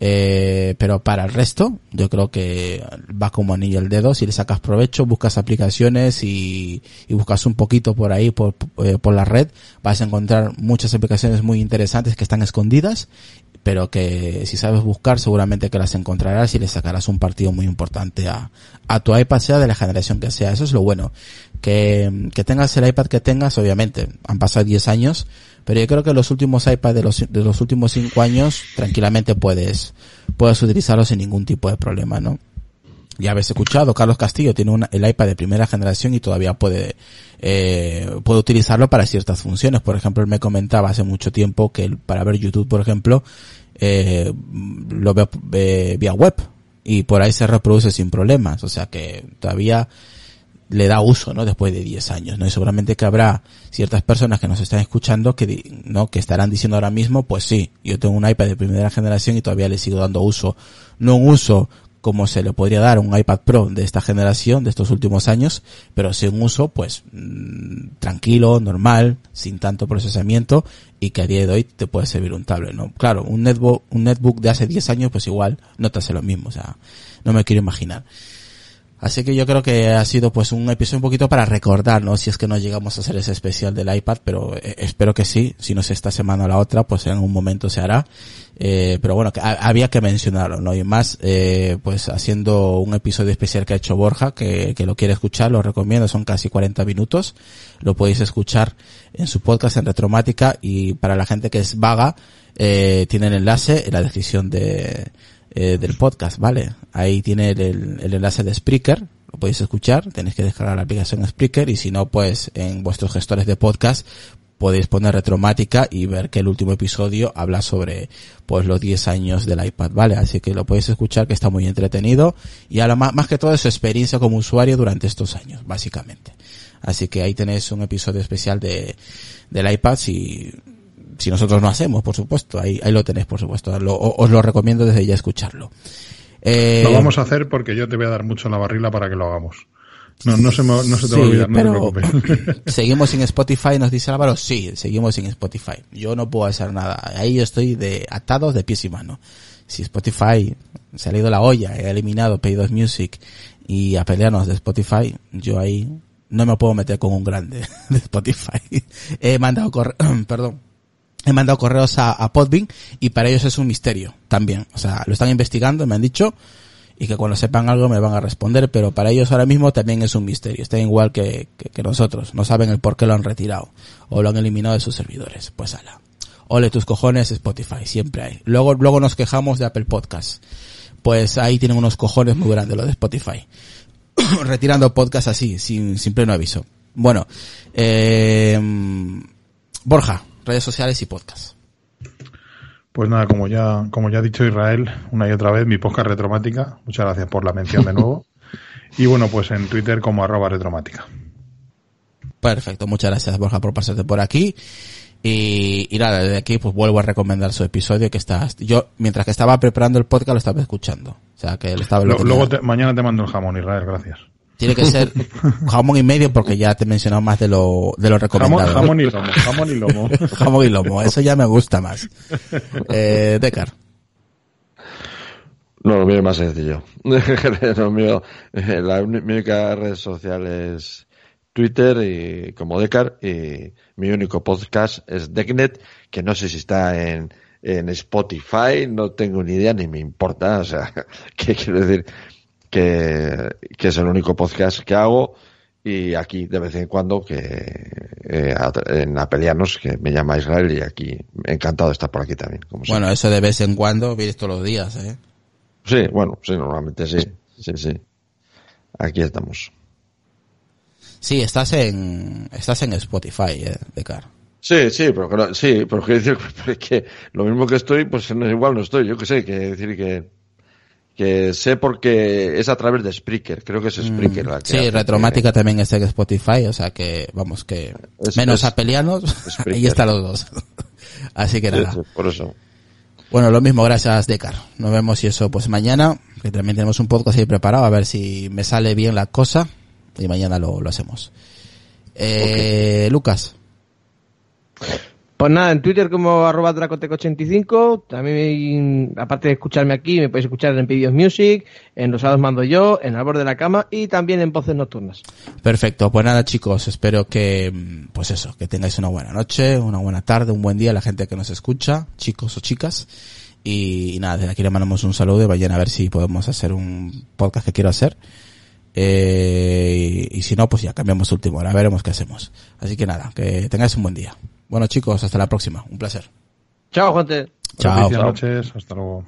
Eh, pero para el resto, yo creo que va como anillo el dedo. Si le sacas provecho, buscas aplicaciones y, y buscas un poquito por ahí, por, eh, por la red, vas a encontrar muchas aplicaciones muy interesantes que están escondidas, pero que si sabes buscar, seguramente que las encontrarás y le sacarás un partido muy importante a, a tu iPad, sea de la generación que sea. Eso es lo bueno. Que, que tengas el iPad que tengas, obviamente, han pasado 10 años, pero yo creo que los últimos iPads de los, de los últimos cinco años, tranquilamente puedes, puedes utilizarlos sin ningún tipo de problema, ¿no? Ya habéis escuchado, Carlos Castillo tiene una, el iPad de primera generación y todavía puede, eh, puede utilizarlo para ciertas funciones. Por ejemplo, él me comentaba hace mucho tiempo que para ver YouTube, por ejemplo, eh, lo veo eh, vía web y por ahí se reproduce sin problemas. O sea que todavía le da uso, ¿no? Después de 10 años, ¿no? Y seguramente que habrá ciertas personas que nos están escuchando que, ¿no? Que estarán diciendo ahora mismo, pues sí, yo tengo un iPad de primera generación y todavía le sigo dando uso. No un uso como se le podría dar un iPad Pro de esta generación, de estos últimos años, pero sí un uso, pues, mm, tranquilo, normal, sin tanto procesamiento y que a día de hoy te puede servir un tablet, ¿no? Claro, un netbook, un netbook de hace 10 años, pues igual no te hace lo mismo, o sea, no me quiero imaginar. Así que yo creo que ha sido pues un episodio un poquito para recordar, ¿no? Si es que no llegamos a hacer ese especial del iPad, pero eh, espero que sí. Si no es esta semana o la otra, pues en un momento se hará. Eh, pero bueno, que había que mencionarlo, ¿no? Y más, eh, pues haciendo un episodio especial que ha hecho Borja, que, que lo quiere escuchar, lo recomiendo, son casi 40 minutos. Lo podéis escuchar en su podcast en Retromática y para la gente que es vaga, eh, tiene el enlace en la descripción de, eh, del podcast, ¿vale? Ahí tiene el, el, enlace de Spreaker, lo podéis escuchar, tenéis que descargar la aplicación Spreaker y si no, pues en vuestros gestores de podcast podéis poner retromática y ver que el último episodio habla sobre pues los 10 años del iPad, ¿vale? Así que lo podéis escuchar que está muy entretenido y habla más, más que todo su experiencia como usuario durante estos años, básicamente. Así que ahí tenéis un episodio especial de, del iPad si, si nosotros no hacemos, por supuesto. Ahí, ahí lo tenéis, por supuesto. Lo- os lo recomiendo desde ya escucharlo. Eh, Lo vamos a hacer porque yo te voy a dar mucho la barrila para que lo hagamos. No, no se, me, no se te va a Sí, olvidar, no te preocupes. ¿Seguimos sin Spotify? Nos dice Álvaro. Sí, seguimos sin Spotify. Yo no puedo hacer nada. Ahí yo estoy de atados de pies y manos. Si Spotify se ha ido la olla, he eliminado Pay2 Music y a pelearnos de Spotify, yo ahí no me puedo meter con un grande de Spotify. He mandado corre perdón. He mandado correos a, a Podbean y para ellos es un misterio también. O sea, lo están investigando, me han dicho, y que cuando sepan algo me van a responder, pero para ellos ahora mismo también es un misterio. Están igual que, que, nosotros. No saben el por qué lo han retirado o lo han eliminado de sus servidores. Pues ala. Ole tus cojones Spotify, siempre hay. Luego, luego nos quejamos de Apple Podcast. Pues ahí tienen unos cojones muy grandes lo de Spotify. Retirando podcast así, sin, sin pleno aviso. Bueno, eh, Borja, redes sociales y podcast. Pues nada, como ya, como ya ha dicho Israel una y otra vez, mi podcast retromática. Muchas gracias por la mención de nuevo. Y bueno, pues en Twitter como arroba retromática. Perfecto, muchas gracias Borja por pasarte por aquí. Y, y nada, desde aquí pues vuelvo a recomendar su episodio que está, yo mientras que estaba preparando el podcast lo estaba escuchando. O sea que lo estaba lo luego te- mañana te mando el jamón, Israel, gracias. Tiene que ser jamón y medio porque ya te he mencionado más de lo, de lo Jamón, recomendado. jamón y lomo, jamón y lomo. Jamón y lomo, eso ya me gusta más. Eh, Decar. No, lo mío es más sencillo. lo mío, eh, la única red social es Twitter y como Decar y mi único podcast es Decknet, que no sé si está en, en Spotify, no tengo ni idea ni me importa, o sea, que quiero decir que, que es el único podcast que hago y aquí de vez en cuando que eh, a- en Apelianos que me llama Israel y aquí encantado de estar por aquí también. Como. Bueno, eso de vez en cuando, vienes todos los días, eh. Sí, bueno, sí, normalmente sí, sí, sí. Aquí estamos. Sí, estás en, estás en Spotify, eh, Decar. Sí, sí, pero sí, pero quiero decir es que lo mismo que estoy, pues no- igual no estoy. Yo que sé, que decir que que sé porque es a través de Spreaker, creo que es Spreaker la que Mm, Sí, Retromática también está en Spotify, o sea que, vamos, que Es- menos es- apelianos, ahí están los dos. Así que nada. sí, por eso. Bueno, lo mismo, gracias Decar. Nos vemos y eso pues mañana, que también tenemos un podcast ahí preparado, a ver si me sale bien la cosa y mañana lo, lo hacemos. Eh, Lucas. Pues nada, en Twitter como arroba dracoteco85, también aparte de escucharme aquí, me podéis escuchar en Pedidos Music, en Los Sábados Mando Yo, en Borde de la Cama y también en Voces Nocturnas. Perfecto, pues nada chicos, espero que, pues eso, que tengáis una buena noche, una buena tarde, un buen día la gente que nos escucha, chicos o chicas. Y, nada, desde aquí le mandamos un saludo y vayan a ver si podemos hacer un podcast que quiero hacer. Eh, y, y si no, pues ya cambiamos último hora, veremos qué hacemos. Así que nada, que tengáis un buen día. Bueno chicos, hasta la próxima, un placer. Chao, gente. Chao. Propicias noches, hasta luego.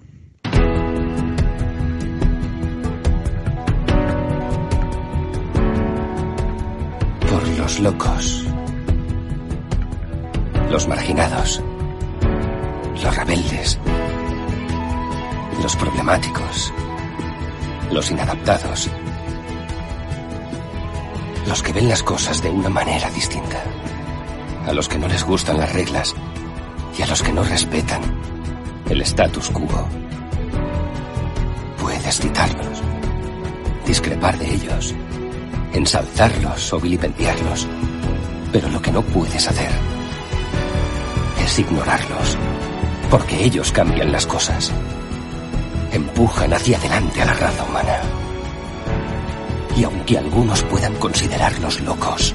Por los locos. Los marginados. Los rebeldes. Los problemáticos. Los inadaptados. Los que ven las cosas de una manera distinta. A los que no les gustan las reglas. Y a los que no respetan el status quo. Puedes citarlos. Discrepar de ellos ensalzarlos o vilipendiarlos. Pero lo que no puedes hacer es ignorarlos, porque ellos cambian las cosas. Empujan hacia adelante a la raza humana. Y aunque algunos puedan considerarlos locos,